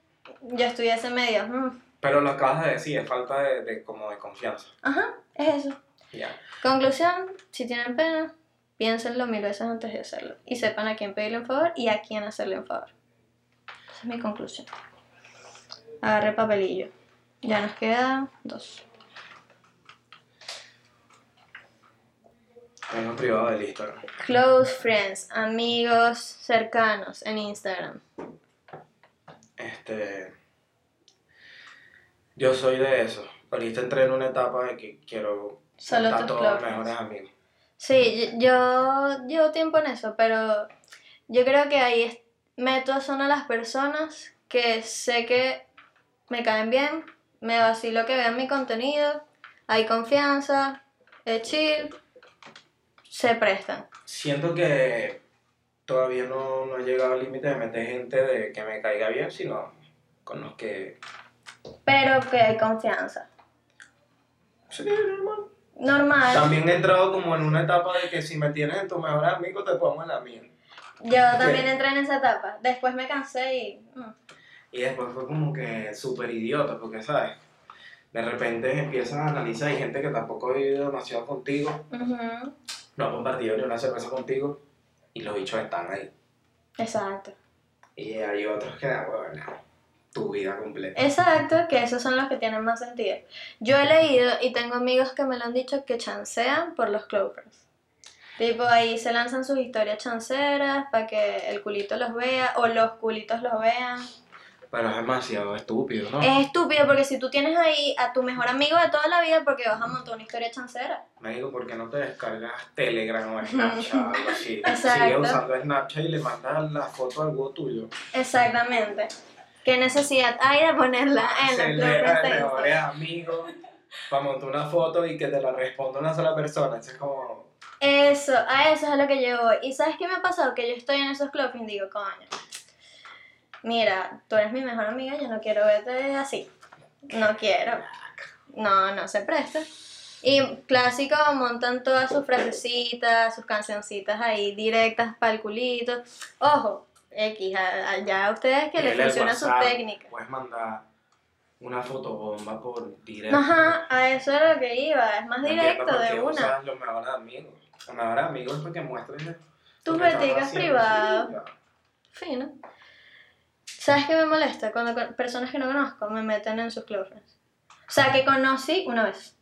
[SPEAKER 1] yo estuviese medio, "Mm,
[SPEAKER 2] Pero lo acabas de decir, es falta de, de como de confianza.
[SPEAKER 1] ajá, es eso.
[SPEAKER 2] Ya.
[SPEAKER 1] Conclusión, si tienen pena, piénsenlo mil veces antes de hacerlo. Y sepan a quién pedirle un favor y a quién hacerle un favor. Esa es mi conclusión. Agarré papelillo. Ya nos quedan dos.
[SPEAKER 2] Tengo privado del Instagram.
[SPEAKER 1] Close friends, amigos cercanos en Instagram.
[SPEAKER 2] Este. Yo soy de eso. Ahorita entré en una etapa de que quiero
[SPEAKER 1] Solo tus
[SPEAKER 2] todos
[SPEAKER 1] close friends.
[SPEAKER 2] mejores amigos.
[SPEAKER 1] Sí, yo llevo tiempo en eso, pero yo creo que ahí meto son a las personas que sé que me caen bien, me vacilo que vean mi contenido, hay confianza, es chill, se prestan.
[SPEAKER 2] Siento que todavía no, no he llegado al límite de meter gente de que me caiga bien, sino con los que.
[SPEAKER 1] Pero que hay confianza.
[SPEAKER 2] Sí, normal.
[SPEAKER 1] Normal.
[SPEAKER 2] También he entrado como en una etapa de que si me tienes en tu mejor amigo, te pongo en la mía.
[SPEAKER 1] Yo también entré en esa etapa. Después me cansé y... mm,
[SPEAKER 2] Y después fue como que súper idiota, porque, ¿sabes? De repente empiezas a analizar, hay gente que tampoco ha vivido demasiado contigo,
[SPEAKER 1] Ujú,
[SPEAKER 2] no ha compartido ni una cerveza contigo, y los bichos están ahí.
[SPEAKER 1] Exacto.
[SPEAKER 2] Y hay otros que, bueno, tu vida completa.
[SPEAKER 1] Exacto, que esos son los que tienen más sentido. Yo he leído y tengo amigos que me lo han dicho que chancean por los clovers. Tipo, ahí se lanzan sus historias chanceras para que el culito los vea o los culitos los vean.
[SPEAKER 2] Pero es demasiado estúpido, ¿no?
[SPEAKER 1] Es estúpido porque si tú tienes ahí a tu mejor amigo de toda la vida, porque vas a montar una historia chancera.
[SPEAKER 2] Me digo, ¿por qué no te descargas Telegram o (laughs) Snapchat o algo así? Sigue usando Snapchat y le mandas la foto a algo tuyo.
[SPEAKER 1] Exactamente. ¿Qué necesidad hay de ponerla en
[SPEAKER 2] Se
[SPEAKER 1] de Instagram?
[SPEAKER 2] mejores amigos para montar una foto y que te la responda una sola persona. Eso es como...
[SPEAKER 1] Eso, a eso es a lo que yo voy. ¿Y sabes qué me ha pasado? Que yo estoy en esos clubs y digo, coño, mira, tú eres mi mejor amiga, yo no quiero verte así. No quiero. No, no se presta. Y clásico, montan todas sus frasecitas, sus cancioncitas ahí directas para el culito. Ojo, X, a- a- ya a ustedes que les funciona su técnica.
[SPEAKER 2] Puedes mandar una fotobomba por directo.
[SPEAKER 1] Ajá, a eso es lo que iba, es más directo de una.
[SPEAKER 2] usas los mejores amigos. Los mejores amigos es para que muestres
[SPEAKER 1] Tus verticas privadas. Fino. ¿Sabes qué me molesta? Cuando con- personas que no conozco me meten en sus close friends. O sea, que conocí una vez.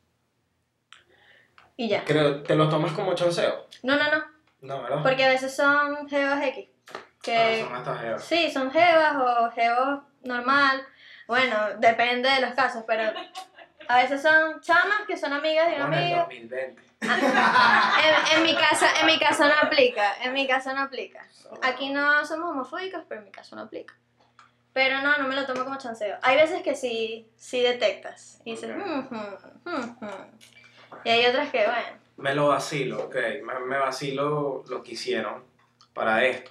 [SPEAKER 1] Y ya.
[SPEAKER 2] Creo, ¿Te lo tomas como chanceo?
[SPEAKER 1] No, no, no.
[SPEAKER 2] No, ¿verdad?
[SPEAKER 1] Porque a veces son jevas X.
[SPEAKER 2] Ah,
[SPEAKER 1] Que
[SPEAKER 2] son estas jevas.
[SPEAKER 1] sí, son jevas o jevos normal. Bueno, depende de los casos, pero a veces son chamas que son amigas de un
[SPEAKER 2] en el
[SPEAKER 1] amigo.
[SPEAKER 2] 2020.
[SPEAKER 1] En, en mi casa, en mi caso no aplica. En mi caso no aplica. Aquí no somos homofóbicos, pero en mi caso no aplica. Pero no, no me lo tomo como chanceo. Hay veces que sí, sí detectas. Y dices,
[SPEAKER 2] Ok.
[SPEAKER 1] "Mm, mm, mm, mm". Y hay otras que, bueno.
[SPEAKER 2] Me lo vacilo, ok. Me, me vacilo lo que hicieron para esto.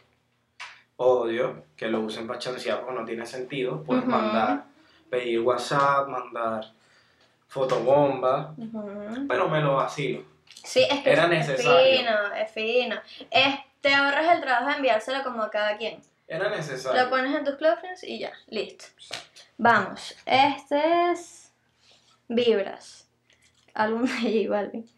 [SPEAKER 2] Odio que lo usen para chancear porque no tiene sentido. Puedes mandar, pedir WhatsApp, mandar fotobomba,
[SPEAKER 1] ujú.
[SPEAKER 2] pero me lo vacilo.
[SPEAKER 1] Sí, es que
[SPEAKER 2] Era
[SPEAKER 1] es
[SPEAKER 2] necesario.
[SPEAKER 1] fino, es fino. Es, te ahorras el trabajo de enviárselo como a cada quien.
[SPEAKER 2] Era necesario.
[SPEAKER 1] Lo pones en tus close friends y ya, listo. Vamos, este es Vibras. Álbum de J Balvin.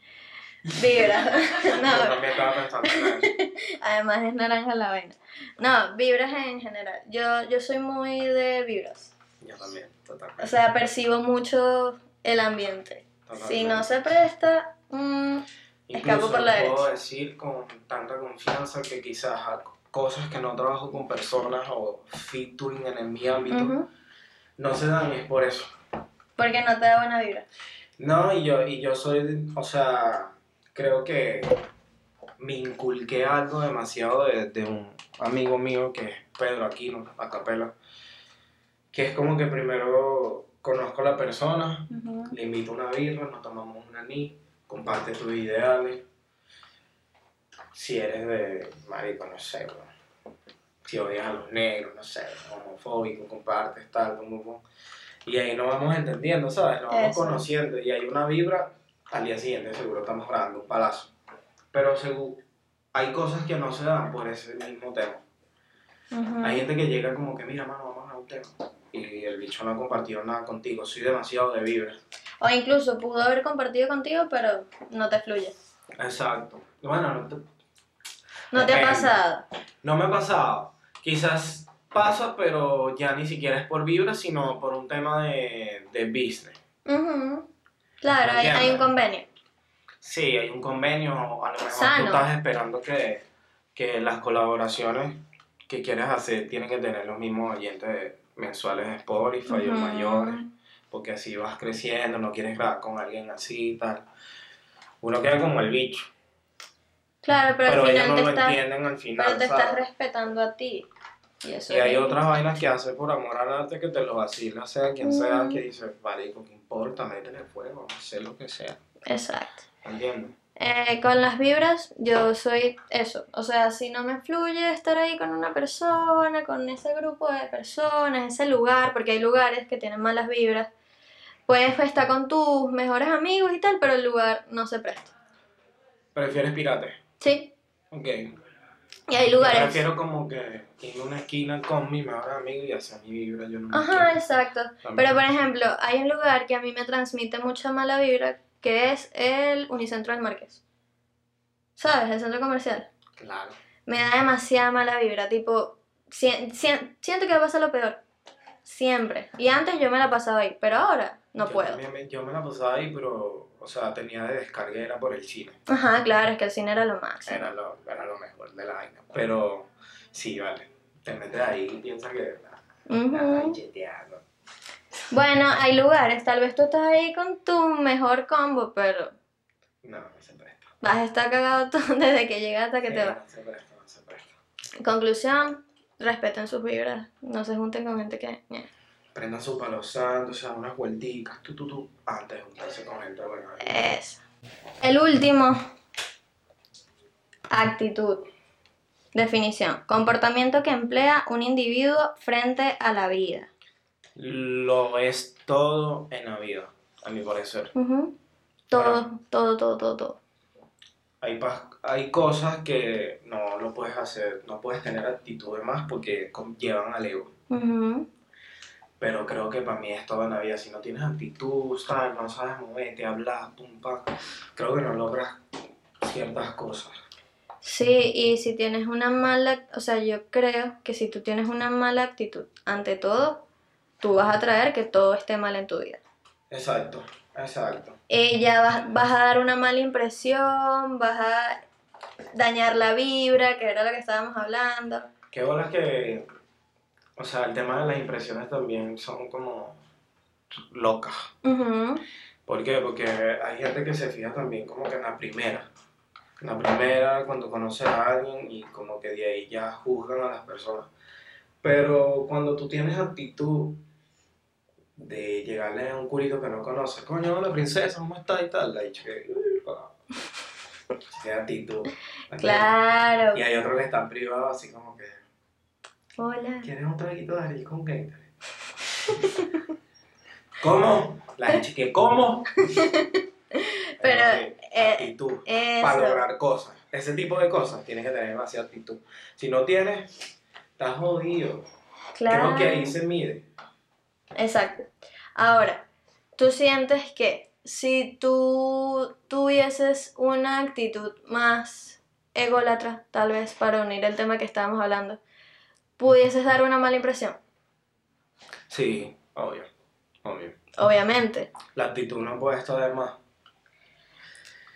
[SPEAKER 1] Vibras. (laughs)
[SPEAKER 2] Yo
[SPEAKER 1] no,
[SPEAKER 2] también estaba pensando en eso.
[SPEAKER 1] además es naranja la vaina. No, vibras en general. Yo, yo soy muy de vibras.
[SPEAKER 2] Yo también, totalmente.
[SPEAKER 1] O sea, percibo mucho el ambiente. Si no se presta, mm, escapo por la
[SPEAKER 2] puedo
[SPEAKER 1] derecha.
[SPEAKER 2] decir con tanta confianza que quizás cosas que no trabajo con personas o featuring en mi ámbito
[SPEAKER 1] ujú,
[SPEAKER 2] no se dan es por eso.
[SPEAKER 1] porque no te da buena vibra.
[SPEAKER 2] No, y yo, y yo soy, o sea, creo que me inculqué algo demasiado de, de un amigo mío que es Pedro Aquino, a capela, que es como que primero conozco a la persona,
[SPEAKER 1] Ujú.
[SPEAKER 2] le invito una birra, nos tomamos una ni, comparte tus ideales. Si eres de, marico, no sé, bro. si odias a los negros, no sé, homofóbico, compartes tal, pum, pum, pum. Y ahí nos vamos entendiendo, ¿sabes? Nos vamos
[SPEAKER 1] Eso.
[SPEAKER 2] conociendo y hay una vibra, al día siguiente seguro estamos grabando un palazo. Pero seguro, hay cosas que no se dan por ese mismo tema. Hay gente que llega como que, mira, mano, vamos a un tema. Y el bicho no ha compartido nada contigo, soy demasiado de vibra.
[SPEAKER 1] O incluso pudo haber compartido contigo, pero no te fluye.
[SPEAKER 2] Exacto. Bueno, no, te-
[SPEAKER 1] No te ha pasado.
[SPEAKER 2] no me ha pasado. Quizás pasa, pero ya ni siquiera es por vibra, sino por un tema de, de business.
[SPEAKER 1] Claro, hay, hay un convenio.
[SPEAKER 2] Sí, hay un convenio, a lo mejor
[SPEAKER 1] Sano.
[SPEAKER 2] tú estás esperando que, que las colaboraciones que quieres hacer tienen que tener los mismos oyentes mensuales de Spotify o mayores, porque así vas creciendo, no quieres grabar con alguien así y tal. Uno queda como el bicho,
[SPEAKER 1] Claro, pero,
[SPEAKER 2] pero,
[SPEAKER 1] al
[SPEAKER 2] no
[SPEAKER 1] te
[SPEAKER 2] lo entienden al final.
[SPEAKER 1] pero te
[SPEAKER 2] ¿sabes?
[SPEAKER 1] estás respetando a ti. Y eso
[SPEAKER 2] Y hay otras vainas que hace por amor al arte que te lo vacila, sea quien sea, que dice, marico, ¿qué importa? Métele fuego, hacer lo que sea.
[SPEAKER 1] Exacto.
[SPEAKER 2] ¿Entiendes?
[SPEAKER 1] Eh, con las vibras, yo soy eso. O sea, si no me fluye estar ahí con una persona, con ese grupo de personas, ese lugar, porque hay lugares que tienen malas vibras, puedes estar con tus mejores amigos y tal, pero el lugar no se presta.
[SPEAKER 2] ¿Prefieres pirate?
[SPEAKER 1] Sí,
[SPEAKER 2] Ok.
[SPEAKER 1] Y hay
[SPEAKER 2] Yo
[SPEAKER 1] lugares.
[SPEAKER 2] prefiero como que a una esquina con mi mejor amigo y hacer mi vibra. Yo no me
[SPEAKER 1] Ajá,
[SPEAKER 2] quiero-
[SPEAKER 1] exacto.
[SPEAKER 2] También.
[SPEAKER 1] Pero por ejemplo, hay un lugar que a mí me transmite mucha mala vibra, que es el Unicentro del Marqués. ¿Sabes? El centro comercial.
[SPEAKER 2] Claro.
[SPEAKER 1] Me da demasiada mala vibra, tipo, si- si- siento que va a pasar lo peor. Siempre. Y antes yo me la pasaba ahí, pero ahora no
[SPEAKER 2] Yo
[SPEAKER 1] puedo.
[SPEAKER 2] también yo me la pasaba ahí, pero, o sea, tenía de descarga era por el cine.
[SPEAKER 1] Ajá, claro, es que el cine era lo máximo.
[SPEAKER 2] Era lo, era lo mejor de la vaina. Pero, sí, vale. Te metes ahí y piensas que.
[SPEAKER 1] Ujú.
[SPEAKER 2] Ay, cheteando.
[SPEAKER 1] Bueno, hay lugares, tal vez tú estás ahí con tu mejor combo, pero
[SPEAKER 2] No, no se presta.
[SPEAKER 1] vas a estar cagado (laughs) todo desde que llegas hasta que te vas.
[SPEAKER 2] No se presta, no se presta.
[SPEAKER 1] Conclusión, respeten sus vibras, no se junten con gente que...
[SPEAKER 2] Prendan su palo santo, o sea, unas vuelticas, tú, tú, tú, antes de juntarse con gente buena.
[SPEAKER 1] Eso. El último, actitud. Definición, comportamiento que emplea un individuo frente a la vida.
[SPEAKER 2] Lo es todo en la vida, a mi parecer.
[SPEAKER 1] Todo,
[SPEAKER 2] Bueno.
[SPEAKER 1] todo, todo, todo, todo.
[SPEAKER 2] Hay, hay cosas que no lo puedes hacer, no puedes tener actitud de más porque llevan al ego.
[SPEAKER 1] Ujú.
[SPEAKER 2] Pero creo que para mí es todo en la vida. Si no tienes actitud, no sabes moverte, hablar, pum, pam, creo que no logras ciertas cosas.
[SPEAKER 1] Sí, y si tienes una mala, o sea, yo creo que si tú tienes una mala actitud ante todo, tú vas a traer que todo esté mal en tu vida.
[SPEAKER 2] Exacto, exacto.
[SPEAKER 1] Eh, ya vas, vas a dar una mala impresión, vas a dañar la vibra, que era lo que estábamos hablando.
[SPEAKER 2] Qué bolas que, o sea, el tema de las impresiones también son como locas. ¿Por qué? Porque hay gente que se fija también como que en la primera. En la primera, cuando conoce a alguien y como que de ahí ya juzgan a las personas. Pero cuando tú tienes actitud de llegarle a un curito que no conoces, coño, la princesa, ¿cómo está? Y tal, le ha dicho que... Tiene actitud.
[SPEAKER 1] Claro.
[SPEAKER 2] Y hay otros que están privados así como que...
[SPEAKER 1] Hola.
[SPEAKER 2] ¿Quieres un traguito de Ariel con Gatorade? (laughs) ¿Cómo? La gente que ¿cómo? (laughs)
[SPEAKER 1] Pero,
[SPEAKER 2] Eh, actitud para lograr cosas. Ese tipo de cosas tienes que tener demasiada actitud. Si no tienes, estás jodido.
[SPEAKER 1] Claro.
[SPEAKER 2] Creo que ahí se mide.
[SPEAKER 1] Exacto. Ahora, tú sientes que si tú tuvieses una actitud más ególatra, tal vez para unir el tema que estábamos hablando, pudieses dar una mala impresión.
[SPEAKER 2] Sí, obvio. Obvio.
[SPEAKER 1] Obviamente.
[SPEAKER 2] La actitud no puede estar de más.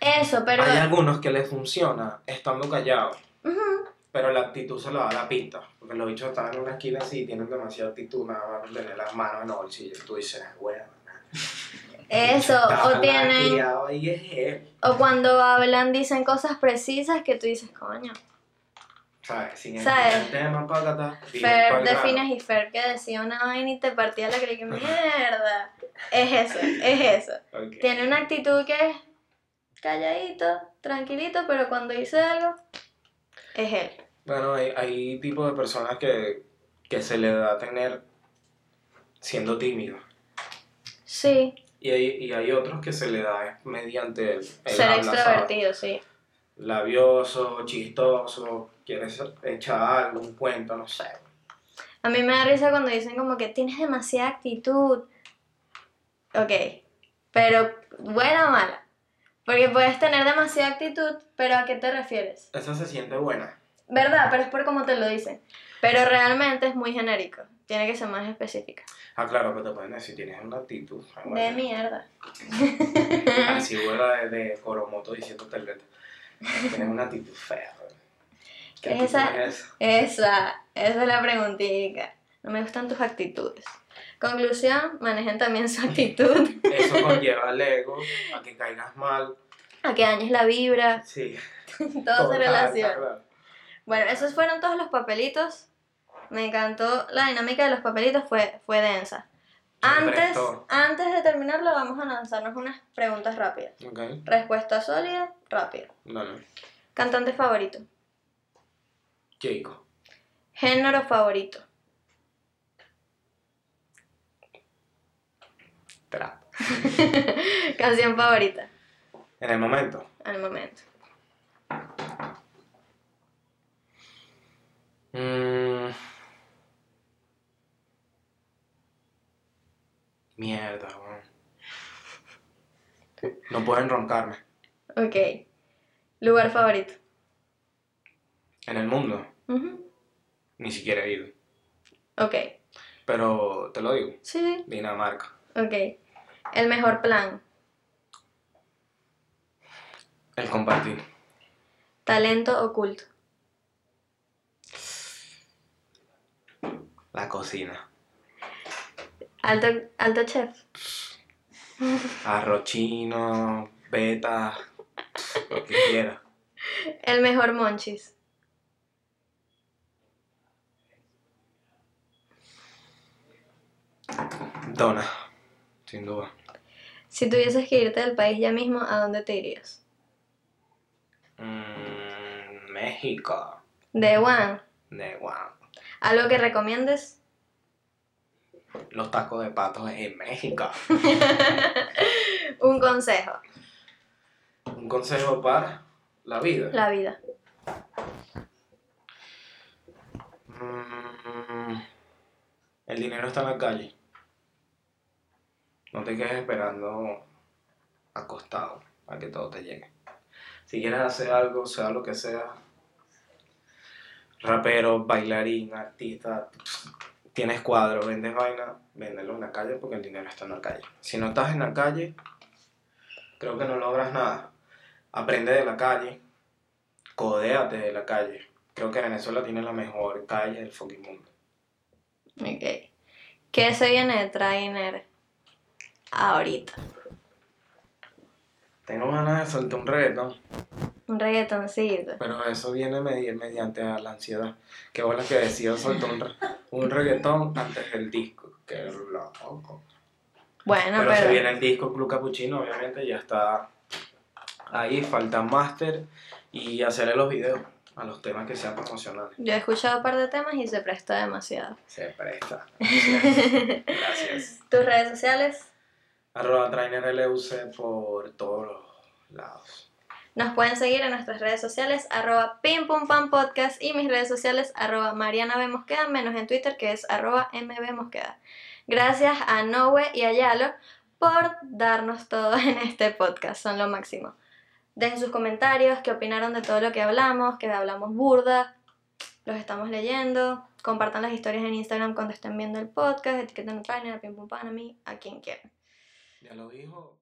[SPEAKER 1] Eso, pero...
[SPEAKER 2] Hay algunos que les funciona estando callados,
[SPEAKER 1] Ujú.
[SPEAKER 2] pero la actitud se la da la pinta. Porque los bichos están en una esquina así y tienen demasiada actitud, nada más tener las manos en el bolsillo. Y tú dices, bueno.
[SPEAKER 1] Eso, o tienen... O cuando hablan dicen cosas precisas que tú dices, coño.
[SPEAKER 2] ¿Sabes? Sin
[SPEAKER 1] ¿Sabes?
[SPEAKER 2] el tema acá,
[SPEAKER 1] Fer defines y Fer que decía una vaina y te partía la y que mierda. Es eso, es eso. (laughs) Tiene una actitud que es calladito, tranquilito, pero cuando dice algo, es él.
[SPEAKER 2] Bueno, hay, hay tipos de personas que, que se le da a tener siendo tímido.
[SPEAKER 1] Sí,
[SPEAKER 2] Y hay, y hay otros que se le da mediante el, el
[SPEAKER 1] ser
[SPEAKER 2] habla, ¿sabes?
[SPEAKER 1] extrovertido, sí.
[SPEAKER 2] Labioso, chistoso, quieres echar algo, un cuento, no sé.
[SPEAKER 1] A mí me da risa cuando dicen como que tienes demasiada actitud. Ok, pero buena o mala. Porque puedes tener demasiada actitud, pero ¿a qué te refieres?
[SPEAKER 2] Esa se siente buena.
[SPEAKER 1] ¿Verdad? Pero es por cómo te lo dicen. Pero realmente es muy genérico. Tiene que ser más específica.
[SPEAKER 2] Ah, claro, que te pueden decir, tienes una actitud. ah,
[SPEAKER 1] De mierda.
[SPEAKER 2] Así fuera de, de Coromoto diciéndote el. Tienes una actitud fea. güey. ¿Qué
[SPEAKER 1] ¿Qué es
[SPEAKER 2] actitud
[SPEAKER 1] esa?
[SPEAKER 2] es esa?
[SPEAKER 1] Esa, es la preguntita. No me gustan tus actitudes. Conclusión, manejen también su actitud. (laughs)
[SPEAKER 2] Eso conlleva al ego, (laughs) a que caigas mal.
[SPEAKER 1] A que dañes la vibra.
[SPEAKER 2] Sí. (laughs)
[SPEAKER 1] Todo se relaciona.
[SPEAKER 2] claro.
[SPEAKER 1] Bueno, esos fueron todos los papelitos. Me encantó la dinámica de los papelitos, fue, fue densa. Antes, antes de terminarlo, vamos a lanzarnos unas preguntas rápidas.
[SPEAKER 2] Ok,
[SPEAKER 1] Respuesta sólida, rápida.
[SPEAKER 2] dale.
[SPEAKER 1] Cantante favorito.
[SPEAKER 2] Chico.
[SPEAKER 1] Género favorito.
[SPEAKER 2] Trap. (laughs)
[SPEAKER 1] Canción favorita.
[SPEAKER 2] En el momento.
[SPEAKER 1] Al momento.
[SPEAKER 2] Mm. Mierda, weón. No pueden roncarme.
[SPEAKER 1] Ok. Lugar favorito.
[SPEAKER 2] En el mundo, Ni siquiera he ido.
[SPEAKER 1] Ok.
[SPEAKER 2] Pero te lo digo,
[SPEAKER 1] Sí.
[SPEAKER 2] Dinamarca.
[SPEAKER 1] Ok. El mejor plan.
[SPEAKER 2] El compartir.
[SPEAKER 1] Talento oculto.
[SPEAKER 2] La cocina.
[SPEAKER 1] Alto, alto chef.
[SPEAKER 2] Arroz chino, beta, lo que quiera.
[SPEAKER 1] El mejor monchis.
[SPEAKER 2] Dona, sin duda.
[SPEAKER 1] Si tuvieses que irte del país ya mismo, ¿a dónde te irías?
[SPEAKER 2] Mm, México.
[SPEAKER 1] De One.
[SPEAKER 2] De wow.
[SPEAKER 1] ¿Algo que recomiendes?
[SPEAKER 2] Los tacos de patos en México. (laughs)
[SPEAKER 1] Un consejo.
[SPEAKER 2] Un consejo para la vida.
[SPEAKER 1] La vida.
[SPEAKER 2] Mm, el dinero está en la calle. No te quedes esperando acostado a que todo te llegue. Si quieres hacer algo, sea lo que sea, rapero, bailarín, artista, tienes cuadro, vendes vaina, véndelo en la calle porque el dinero está en la calle. Si no estás en la calle, creo que no logras nada. Aprende de la calle, codéate de la calle. Creo que Venezuela tiene la mejor calle del fucking mundo.
[SPEAKER 1] Ok. ¿Qué se viene de Trainer ahorita?
[SPEAKER 2] Tengo ganas de soltar un reggaetón,
[SPEAKER 1] Un reggaetoncito.
[SPEAKER 2] pero eso viene medi- mediante a la ansiedad. Que bola que decido soltar un, re- un reggaetón antes del disco. Que loco.
[SPEAKER 1] Bueno,
[SPEAKER 2] pero,
[SPEAKER 1] pero.
[SPEAKER 2] se viene el disco Club Capuchino, obviamente, ya está ahí. Falta máster y hacerle los videos a los temas que sean promocionales.
[SPEAKER 1] Yo he escuchado un par de temas y se presta demasiado.
[SPEAKER 2] Se presta. Gracias. (laughs) Gracias.
[SPEAKER 1] ¿Tus redes sociales?
[SPEAKER 2] Arroba trainer LUC por todos lados.
[SPEAKER 1] Nos pueden seguir en nuestras redes sociales, arroba pim pum pam podcast y mis redes sociales, arroba Mariana B. Menos en Twitter que es arroba MB Mosqueda. Gracias a Noe y a Yalo por darnos todo en este podcast, son lo máximo. Dejen sus comentarios, qué opinaron de todo lo que hablamos, que hablamos burda, los estamos leyendo. Compartan las historias en Instagram cuando estén viendo el podcast, etiqueten a Trainer, a Pim Pum Pam, a mí, a quien quieran.
[SPEAKER 2] Ya lo dijo.